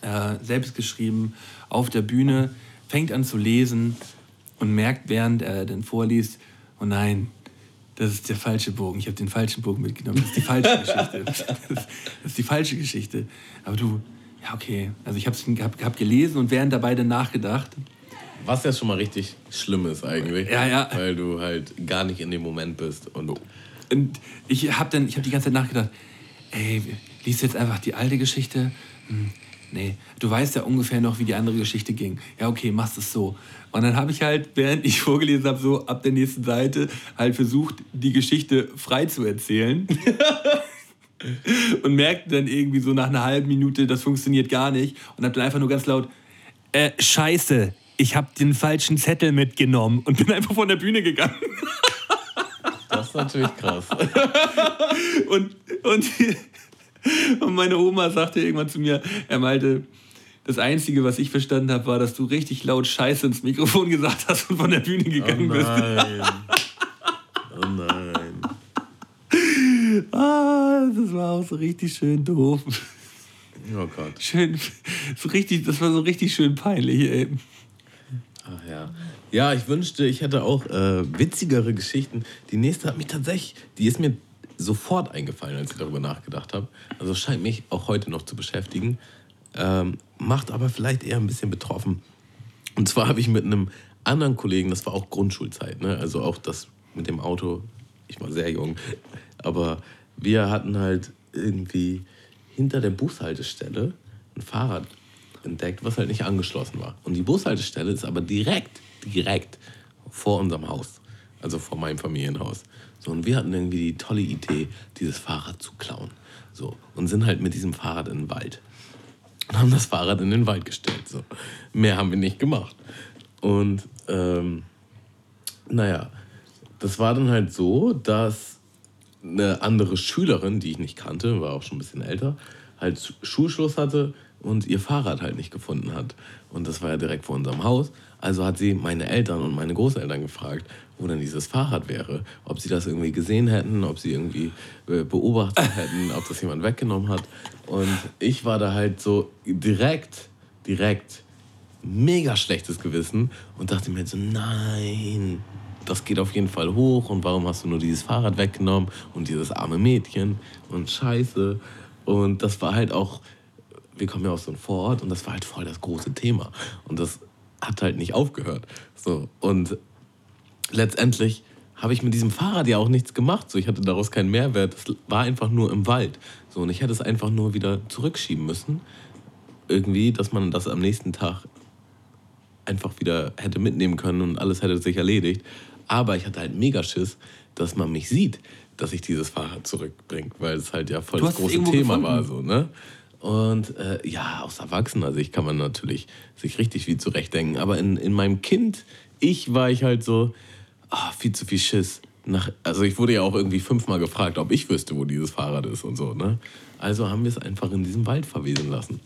äh, selbst geschrieben, auf der Bühne, fängt an zu lesen und merkt, während er dann vorliest, oh nein, das ist der falsche Bogen. Ich habe den falschen Bogen mitgenommen. Das ist die falsche Geschichte. Das ist, die falsche Geschichte. Aber du, ja, okay. Also ich habe hab, hab gelesen und während dabei dann nachgedacht. Was ja schon mal richtig schlimm ist eigentlich. Ja, ja. Weil du halt gar nicht in dem Moment bist. Und Und ich habe dann, ich habe die ganze Zeit nachgedacht, ey, liest du jetzt einfach die alte Geschichte? Hm, nee, du weißt ja ungefähr noch, wie die andere Geschichte ging. Ja, okay, machst es so. Und dann habe ich halt, während ich vorgelesen habe, so ab der nächsten Seite halt versucht, die Geschichte frei zu erzählen. und merkte dann irgendwie so nach einer halben Minute, das funktioniert gar nicht. Und habe dann einfach nur ganz laut, äh, scheiße, ich habe den falschen Zettel mitgenommen und bin einfach von der Bühne gegangen. das ist natürlich krass. Und, und, und meine Oma sagte irgendwann zu mir, er meinte, das Einzige, was ich verstanden habe, war, dass du richtig laut Scheiße ins Mikrofon gesagt hast und von der Bühne gegangen oh bist. nein. Oh nein. Ah, das war auch so richtig schön doof. Oh Gott. Schön, so richtig, das war so richtig schön peinlich, ey. Ach ja. Ja, ich wünschte, ich hätte auch äh, witzigere Geschichten. Die nächste hat mich tatsächlich, die ist mir sofort eingefallen, als ich darüber nachgedacht habe. Also scheint mich auch heute noch zu beschäftigen. Ähm, macht aber vielleicht eher ein bisschen betroffen. Und zwar habe ich mit einem anderen Kollegen, das war auch Grundschulzeit, ne? also auch das mit dem Auto, ich war sehr jung, aber wir hatten halt irgendwie hinter der Bushaltestelle ein Fahrrad entdeckt, was halt nicht angeschlossen war. Und die Bushaltestelle ist aber direkt, direkt vor unserem Haus, also vor meinem Familienhaus. So, und wir hatten irgendwie die tolle Idee, dieses Fahrrad zu klauen. So, und sind halt mit diesem Fahrrad in den Wald. Und haben das Fahrrad in den Wald gestellt. So. Mehr haben wir nicht gemacht. Und ähm, naja, das war dann halt so, dass eine andere Schülerin, die ich nicht kannte, war auch schon ein bisschen älter, halt Schulschluss hatte und ihr Fahrrad halt nicht gefunden hat. Und das war ja direkt vor unserem Haus. Also hat sie meine Eltern und meine Großeltern gefragt, wo denn dieses Fahrrad wäre. Ob sie das irgendwie gesehen hätten, ob sie irgendwie äh, beobachtet hätten, ob das jemand weggenommen hat. Und ich war da halt so direkt, direkt mega schlechtes Gewissen und dachte mir halt so, nein, das geht auf jeden Fall hoch und warum hast du nur dieses Fahrrad weggenommen und dieses arme Mädchen und scheiße. Und das war halt auch, wir kommen ja aus so einem Vorort und das war halt voll das große Thema. Und das hat halt nicht aufgehört. So, und letztendlich habe ich mit diesem Fahrrad ja auch nichts gemacht. So, ich hatte daraus keinen Mehrwert. Es war einfach nur im Wald. So, und ich hätte es einfach nur wieder zurückschieben müssen. Irgendwie, dass man das am nächsten Tag einfach wieder hätte mitnehmen können und alles hätte sich erledigt. Aber ich hatte halt mega Schiss, dass man mich sieht, dass ich dieses Fahrrad zurückbringe, weil es halt ja voll Du das große Thema gefunden? war. So, ne? Und äh, ja, aus Erwachsener-Sicht kann man natürlich sich richtig viel zurechtdenken. Aber in, in meinem Kind, ich war ich halt so, ah, viel zu viel Schiss. Nach, also ich wurde ja auch irgendwie fünfmal gefragt, ob ich wüsste, wo dieses Fahrrad ist und so. Ne? Also haben wir es einfach in diesem Wald verwesen lassen.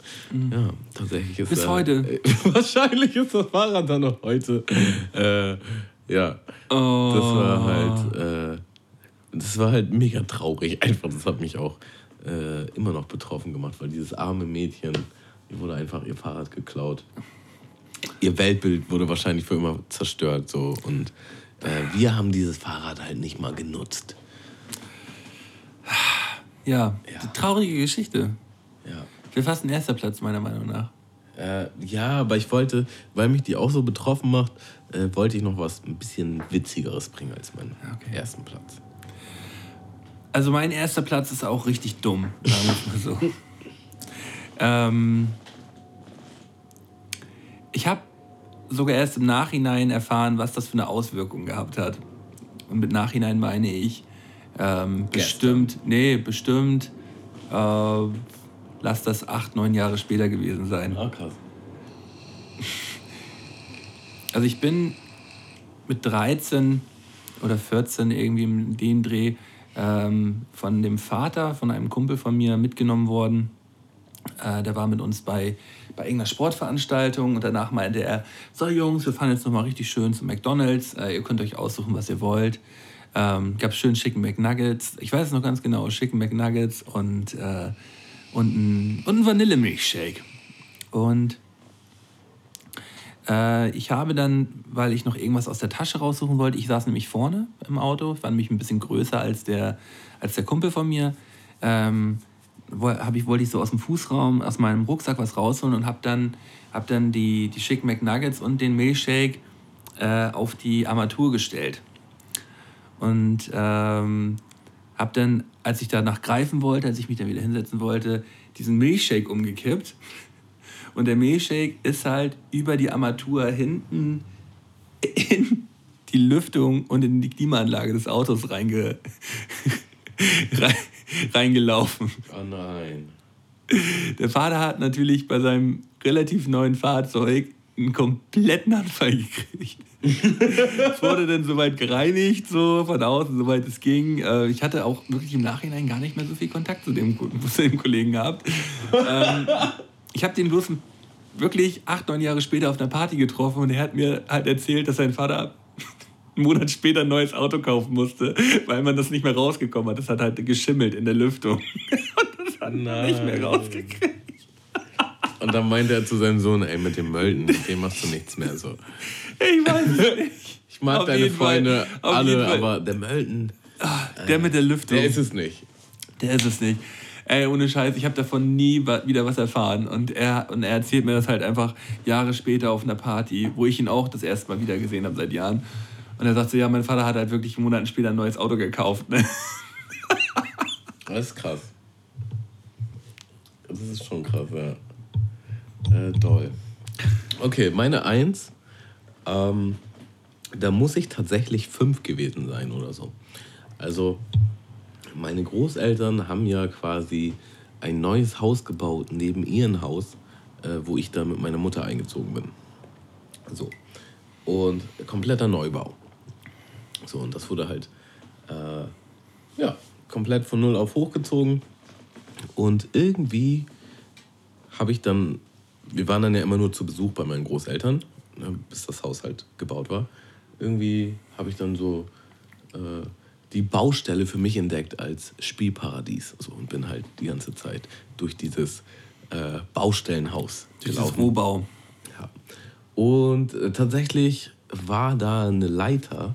Ja, tatsächlich ist Mhm. Bis äh, heute. äh, wahrscheinlich ist das Fahrrad dann noch heute. Äh, ja, Oh. das war halt, äh, das war halt mega traurig. Einfach, das hat mich auch äh, immer noch betroffen gemacht, weil dieses arme Mädchen, ihr wurde einfach ihr Fahrrad geklaut. Ihr Weltbild wurde wahrscheinlich für immer zerstört so und äh, wir haben dieses Fahrrad halt nicht mal genutzt. Ja, Ja. die traurige Geschichte. Ja, Wäre fast ein erster Platz, meiner Meinung nach. Äh, ja, aber ich wollte, weil mich die auch so betroffen macht, äh, wollte ich noch was ein bisschen Witzigeres bringen als meinen okay. ersten Platz. Also mein erster Platz ist auch richtig dumm, sagen wir mal so. ähm, ich habe sogar erst im Nachhinein erfahren, was das für eine Auswirkung gehabt hat. Und mit Nachhinein meine ich ähm, bestimmt, nee, bestimmt, äh, lass das acht, neun Jahre später gewesen sein. Ah, krass. Also ich bin mit 13 oder 14 irgendwie in dem Dreh ähm, von dem Vater von einem Kumpel von mir mitgenommen worden. Äh, der war mit uns bei, bei irgendeiner Sportveranstaltung und danach meinte er, so Jungs, wir fahren jetzt nochmal richtig schön zu McDonalds, äh, ihr könnt euch aussuchen, was ihr wollt. Ähm, gab schön Chicken McNuggets, ich weiß es noch ganz genau, Chicken McNuggets und, äh, und ein, und ein Vanillemilchshake. Und äh, ich habe dann, weil ich noch irgendwas aus der Tasche raussuchen wollte, ich saß nämlich vorne im Auto, ich war nämlich ein bisschen größer als der, als der Kumpel von mir, ähm, ich, wollte ich so aus dem Fußraum, aus meinem Rucksack was rausholen und habe dann, hab dann die, die Chicken McNuggets und den Milchshake äh, auf die Armatur gestellt. Und ähm, habe dann, als ich danach greifen wollte, als ich mich dann wieder hinsetzen wollte, diesen Milchshake umgekippt und der Milchshake ist halt über die Armatur hinten in die Lüftung und in die Klimaanlage des Autos reinge reingelaufen. Oh nein. Der Vater hat natürlich bei seinem relativ neuen Fahrzeug einen kompletten Anfall gekriegt. es wurde dann soweit gereinigt, so von außen, soweit es ging. Äh, ich hatte auch wirklich im Nachhinein gar nicht mehr so viel Kontakt zu dem, zu dem Kollegen gehabt. Ich habe den bloß wirklich acht, neun Jahre später auf einer Party getroffen und er hat mir halt erzählt, dass sein Vater einen Monat später ein neues Auto kaufen musste, weil man das nicht mehr rausgekommen hat. Das hat halt geschimmelt in der Lüftung. Und das hat man nicht mehr rausgekriegt. Und dann meinte er zu seinem Sohn, ey, mit dem Mölden, mit dem machst du nichts mehr so. Ich weiß es nicht. Ich mag auf deine Freunde alle, aber der Mölden. Ah, der äh, mit der Lüftung. Der ist es nicht. Der ist es nicht. Ey, ohne Scheiß, ich habe davon nie wieder was erfahren. Und er, und er erzählt mir das halt einfach Jahre später auf einer Party, wo ich ihn auch das erste Mal wieder gesehen habe seit Jahren. Und er sagt so, ja, mein Vater hat halt wirklich Monate später ein neues Auto gekauft. Ne? Das ist krass. Das ist schon krass, ja. Äh, toll. Okay, meine Eins. Ähm, da muss ich tatsächlich fünf gewesen sein oder so. Also, meine Großeltern haben ja quasi ein neues Haus gebaut neben ihrem Haus, äh, wo ich da mit meiner Mutter eingezogen bin. So. Und kompletter Neubau. So, und das wurde halt äh, ja, komplett von null auf hochgezogen. Und irgendwie habe ich dann, wir waren dann ja immer nur zu Besuch bei meinen Großeltern, ne, bis das Haus halt gebaut war. Irgendwie habe ich dann so äh, die Baustelle für mich entdeckt als Spielparadies. So, und bin halt die ganze Zeit durch dieses äh, Baustellenhaus durch gelaufen. Dieses Rohbau. Ja. Und äh, tatsächlich war da eine Leiter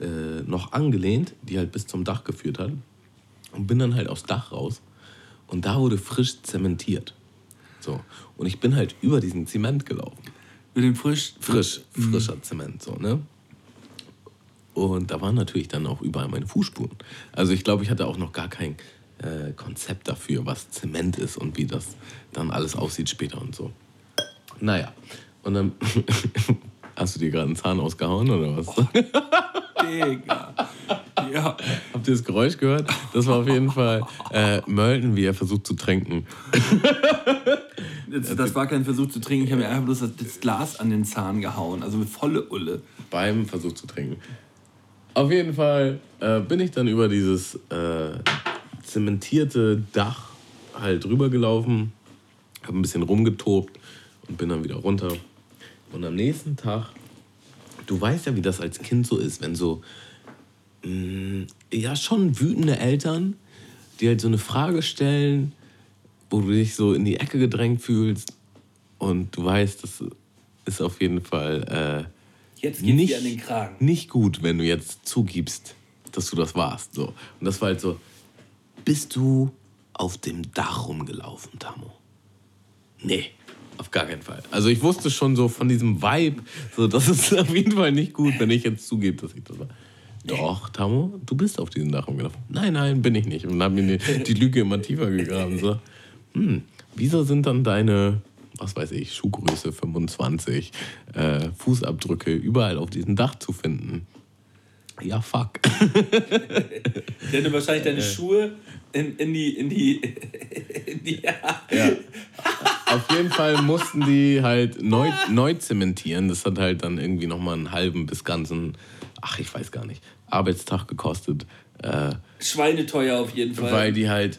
äh, noch angelehnt, die halt bis zum Dach geführt hat. Und bin dann halt aufs Dach raus. Und da wurde frisch zementiert. So. Und ich bin halt über diesen Zement gelaufen. Über den frisch? Frisch, mhm. frischer mhm. Zement, so, ne? Und da waren natürlich dann auch überall meine Fußspuren. Also ich glaube, ich hatte auch noch gar kein äh, Konzept dafür, was Zement ist und wie das dann alles aussieht später und so. Naja, und dann hast du dir gerade einen Zahn ausgehauen oder was? Oh, Digga. Ja. Habt ihr das Geräusch gehört? Das war auf jeden Fall äh, Mölden, wie er versucht zu trinken. Das, das, war kein Versuch zu trinken, ich habe mir einfach bloß das Glas an den Zahn gehauen, also mit volle Ulle. Beim Versuch zu trinken. Auf jeden Fall äh, bin ich dann über dieses äh, zementierte Dach halt rübergelaufen, habe ein bisschen rumgetobt und bin dann wieder runter. Und am nächsten Tag, du weißt ja, wie das als Kind so ist, wenn so, mh, mm, ja, schon wütende Eltern, die halt so eine Frage stellen, wo du dich so in die Ecke gedrängt fühlst und du weißt, das ist auf jeden Fall. Jetzt geht's nicht, dir an den Kragen. Nicht gut, wenn du jetzt zugibst, dass du das warst. So. Und das war halt so, bist du auf dem Dach rumgelaufen, Tamo? Nee. Auf gar keinen Fall. Also ich wusste schon so von diesem Vibe, so das ist auf jeden Fall nicht gut, wenn ich jetzt zugebe, dass ich das war. Doch, Tamo, du bist auf diesen Dach gelaufen. Nein, nein, bin ich nicht. Und dann haben mir die, die Lüge immer tiefer gegraben. So, hm, wieso sind dann deine, was weiß ich, Schuhgröße 25, äh, Fußabdrücke überall auf diesem Dach zu finden? Ja, fuck. Der hat wahrscheinlich deine Schuhe in, in die. In die, in die Ja. Auf jeden Fall mussten die halt neu, neu zementieren. Das hat halt dann irgendwie nochmal einen halben bis ganzen, ach, ich weiß gar nicht, Arbeitstag gekostet. Äh, Schweineteuer auf jeden Fall. weil die halt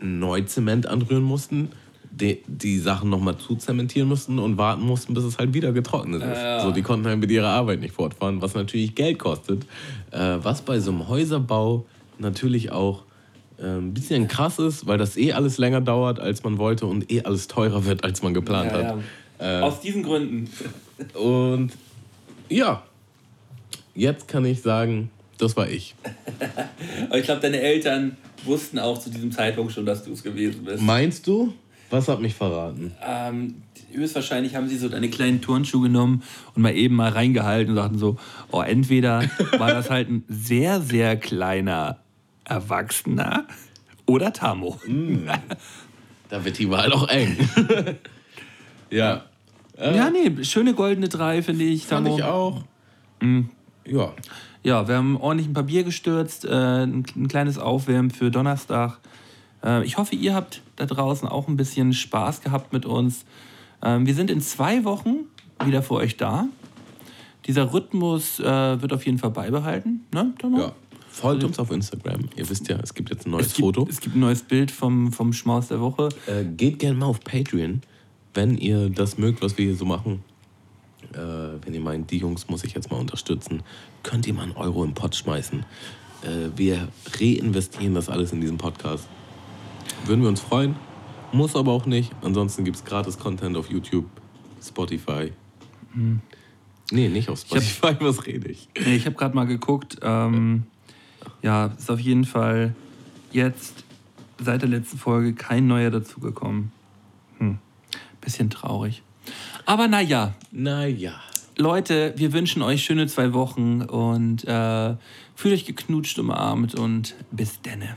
neu Zement anrühren mussten, die, die Sachen nochmal zuzementieren mussten und warten mussten, bis es halt wieder getrocknet ist. Ja. So, die konnten halt mit ihrer Arbeit nicht fortfahren, was natürlich Geld kostet. Äh, was bei so einem Häuserbau natürlich auch äh, ein bisschen krass ist, weil das eh alles länger dauert, als man wollte und eh alles teurer wird, als man geplant ja, hat. ja. Aus diesen Gründen. Und ja, jetzt kann ich sagen, das war ich. Aber ich glaube, deine Eltern wussten auch zu diesem Zeitpunkt schon, dass du es gewesen bist. Meinst du? Was hat mich verraten? Ähm, höchstwahrscheinlich haben sie so deine kleinen Turnschuhe genommen und mal eben mal reingehalten und sagten so, oh, entweder war das halt ein sehr, sehr kleiner Erwachsener oder Tamo. Da wird die Wahl auch eng. ja. Ja, nee, schöne goldene drei, finde ich. Fand Tamo. ich auch. Ja. Ja, wir haben ordentlich ein paar Bier gestürzt, äh, ein, ein kleines Aufwärmen für Donnerstag. Äh, ich hoffe, ihr habt da draußen auch ein bisschen Spaß gehabt mit uns. Ähm, wir sind in zwei Wochen wieder für euch da. Dieser Rhythmus äh, wird auf jeden Fall beibehalten. Ne, Thomas? ja. Folgt uns auf Instagram. Ihr wisst ja, es gibt jetzt ein neues Es gibt, Foto. es gibt ein neues Bild vom, vom Schmaus der Woche. Äh, geht gerne mal auf Patreon, wenn ihr das mögt, was wir hier so machen. Äh, wenn ihr meint, die Jungs muss ich jetzt mal unterstützen, könnt ihr mal einen Euro im Pott schmeißen. Äh, wir reinvestieren das alles in diesen Podcast. Würden wir uns freuen. Muss aber auch nicht. Ansonsten gibt es gratis Content auf YouTube, Spotify. Nee, nicht auf Spotify, was rede ich? Nee, Ich habe gerade mal geguckt. Ähm, ja, ist auf jeden Fall jetzt seit der letzten Folge kein neuer dazugekommen. Hm. Bisschen traurig. Aber naja, Naja. Leute, wir wünschen euch schöne zwei Wochen und äh, fühlt euch geknutscht, umarmt und bis denne.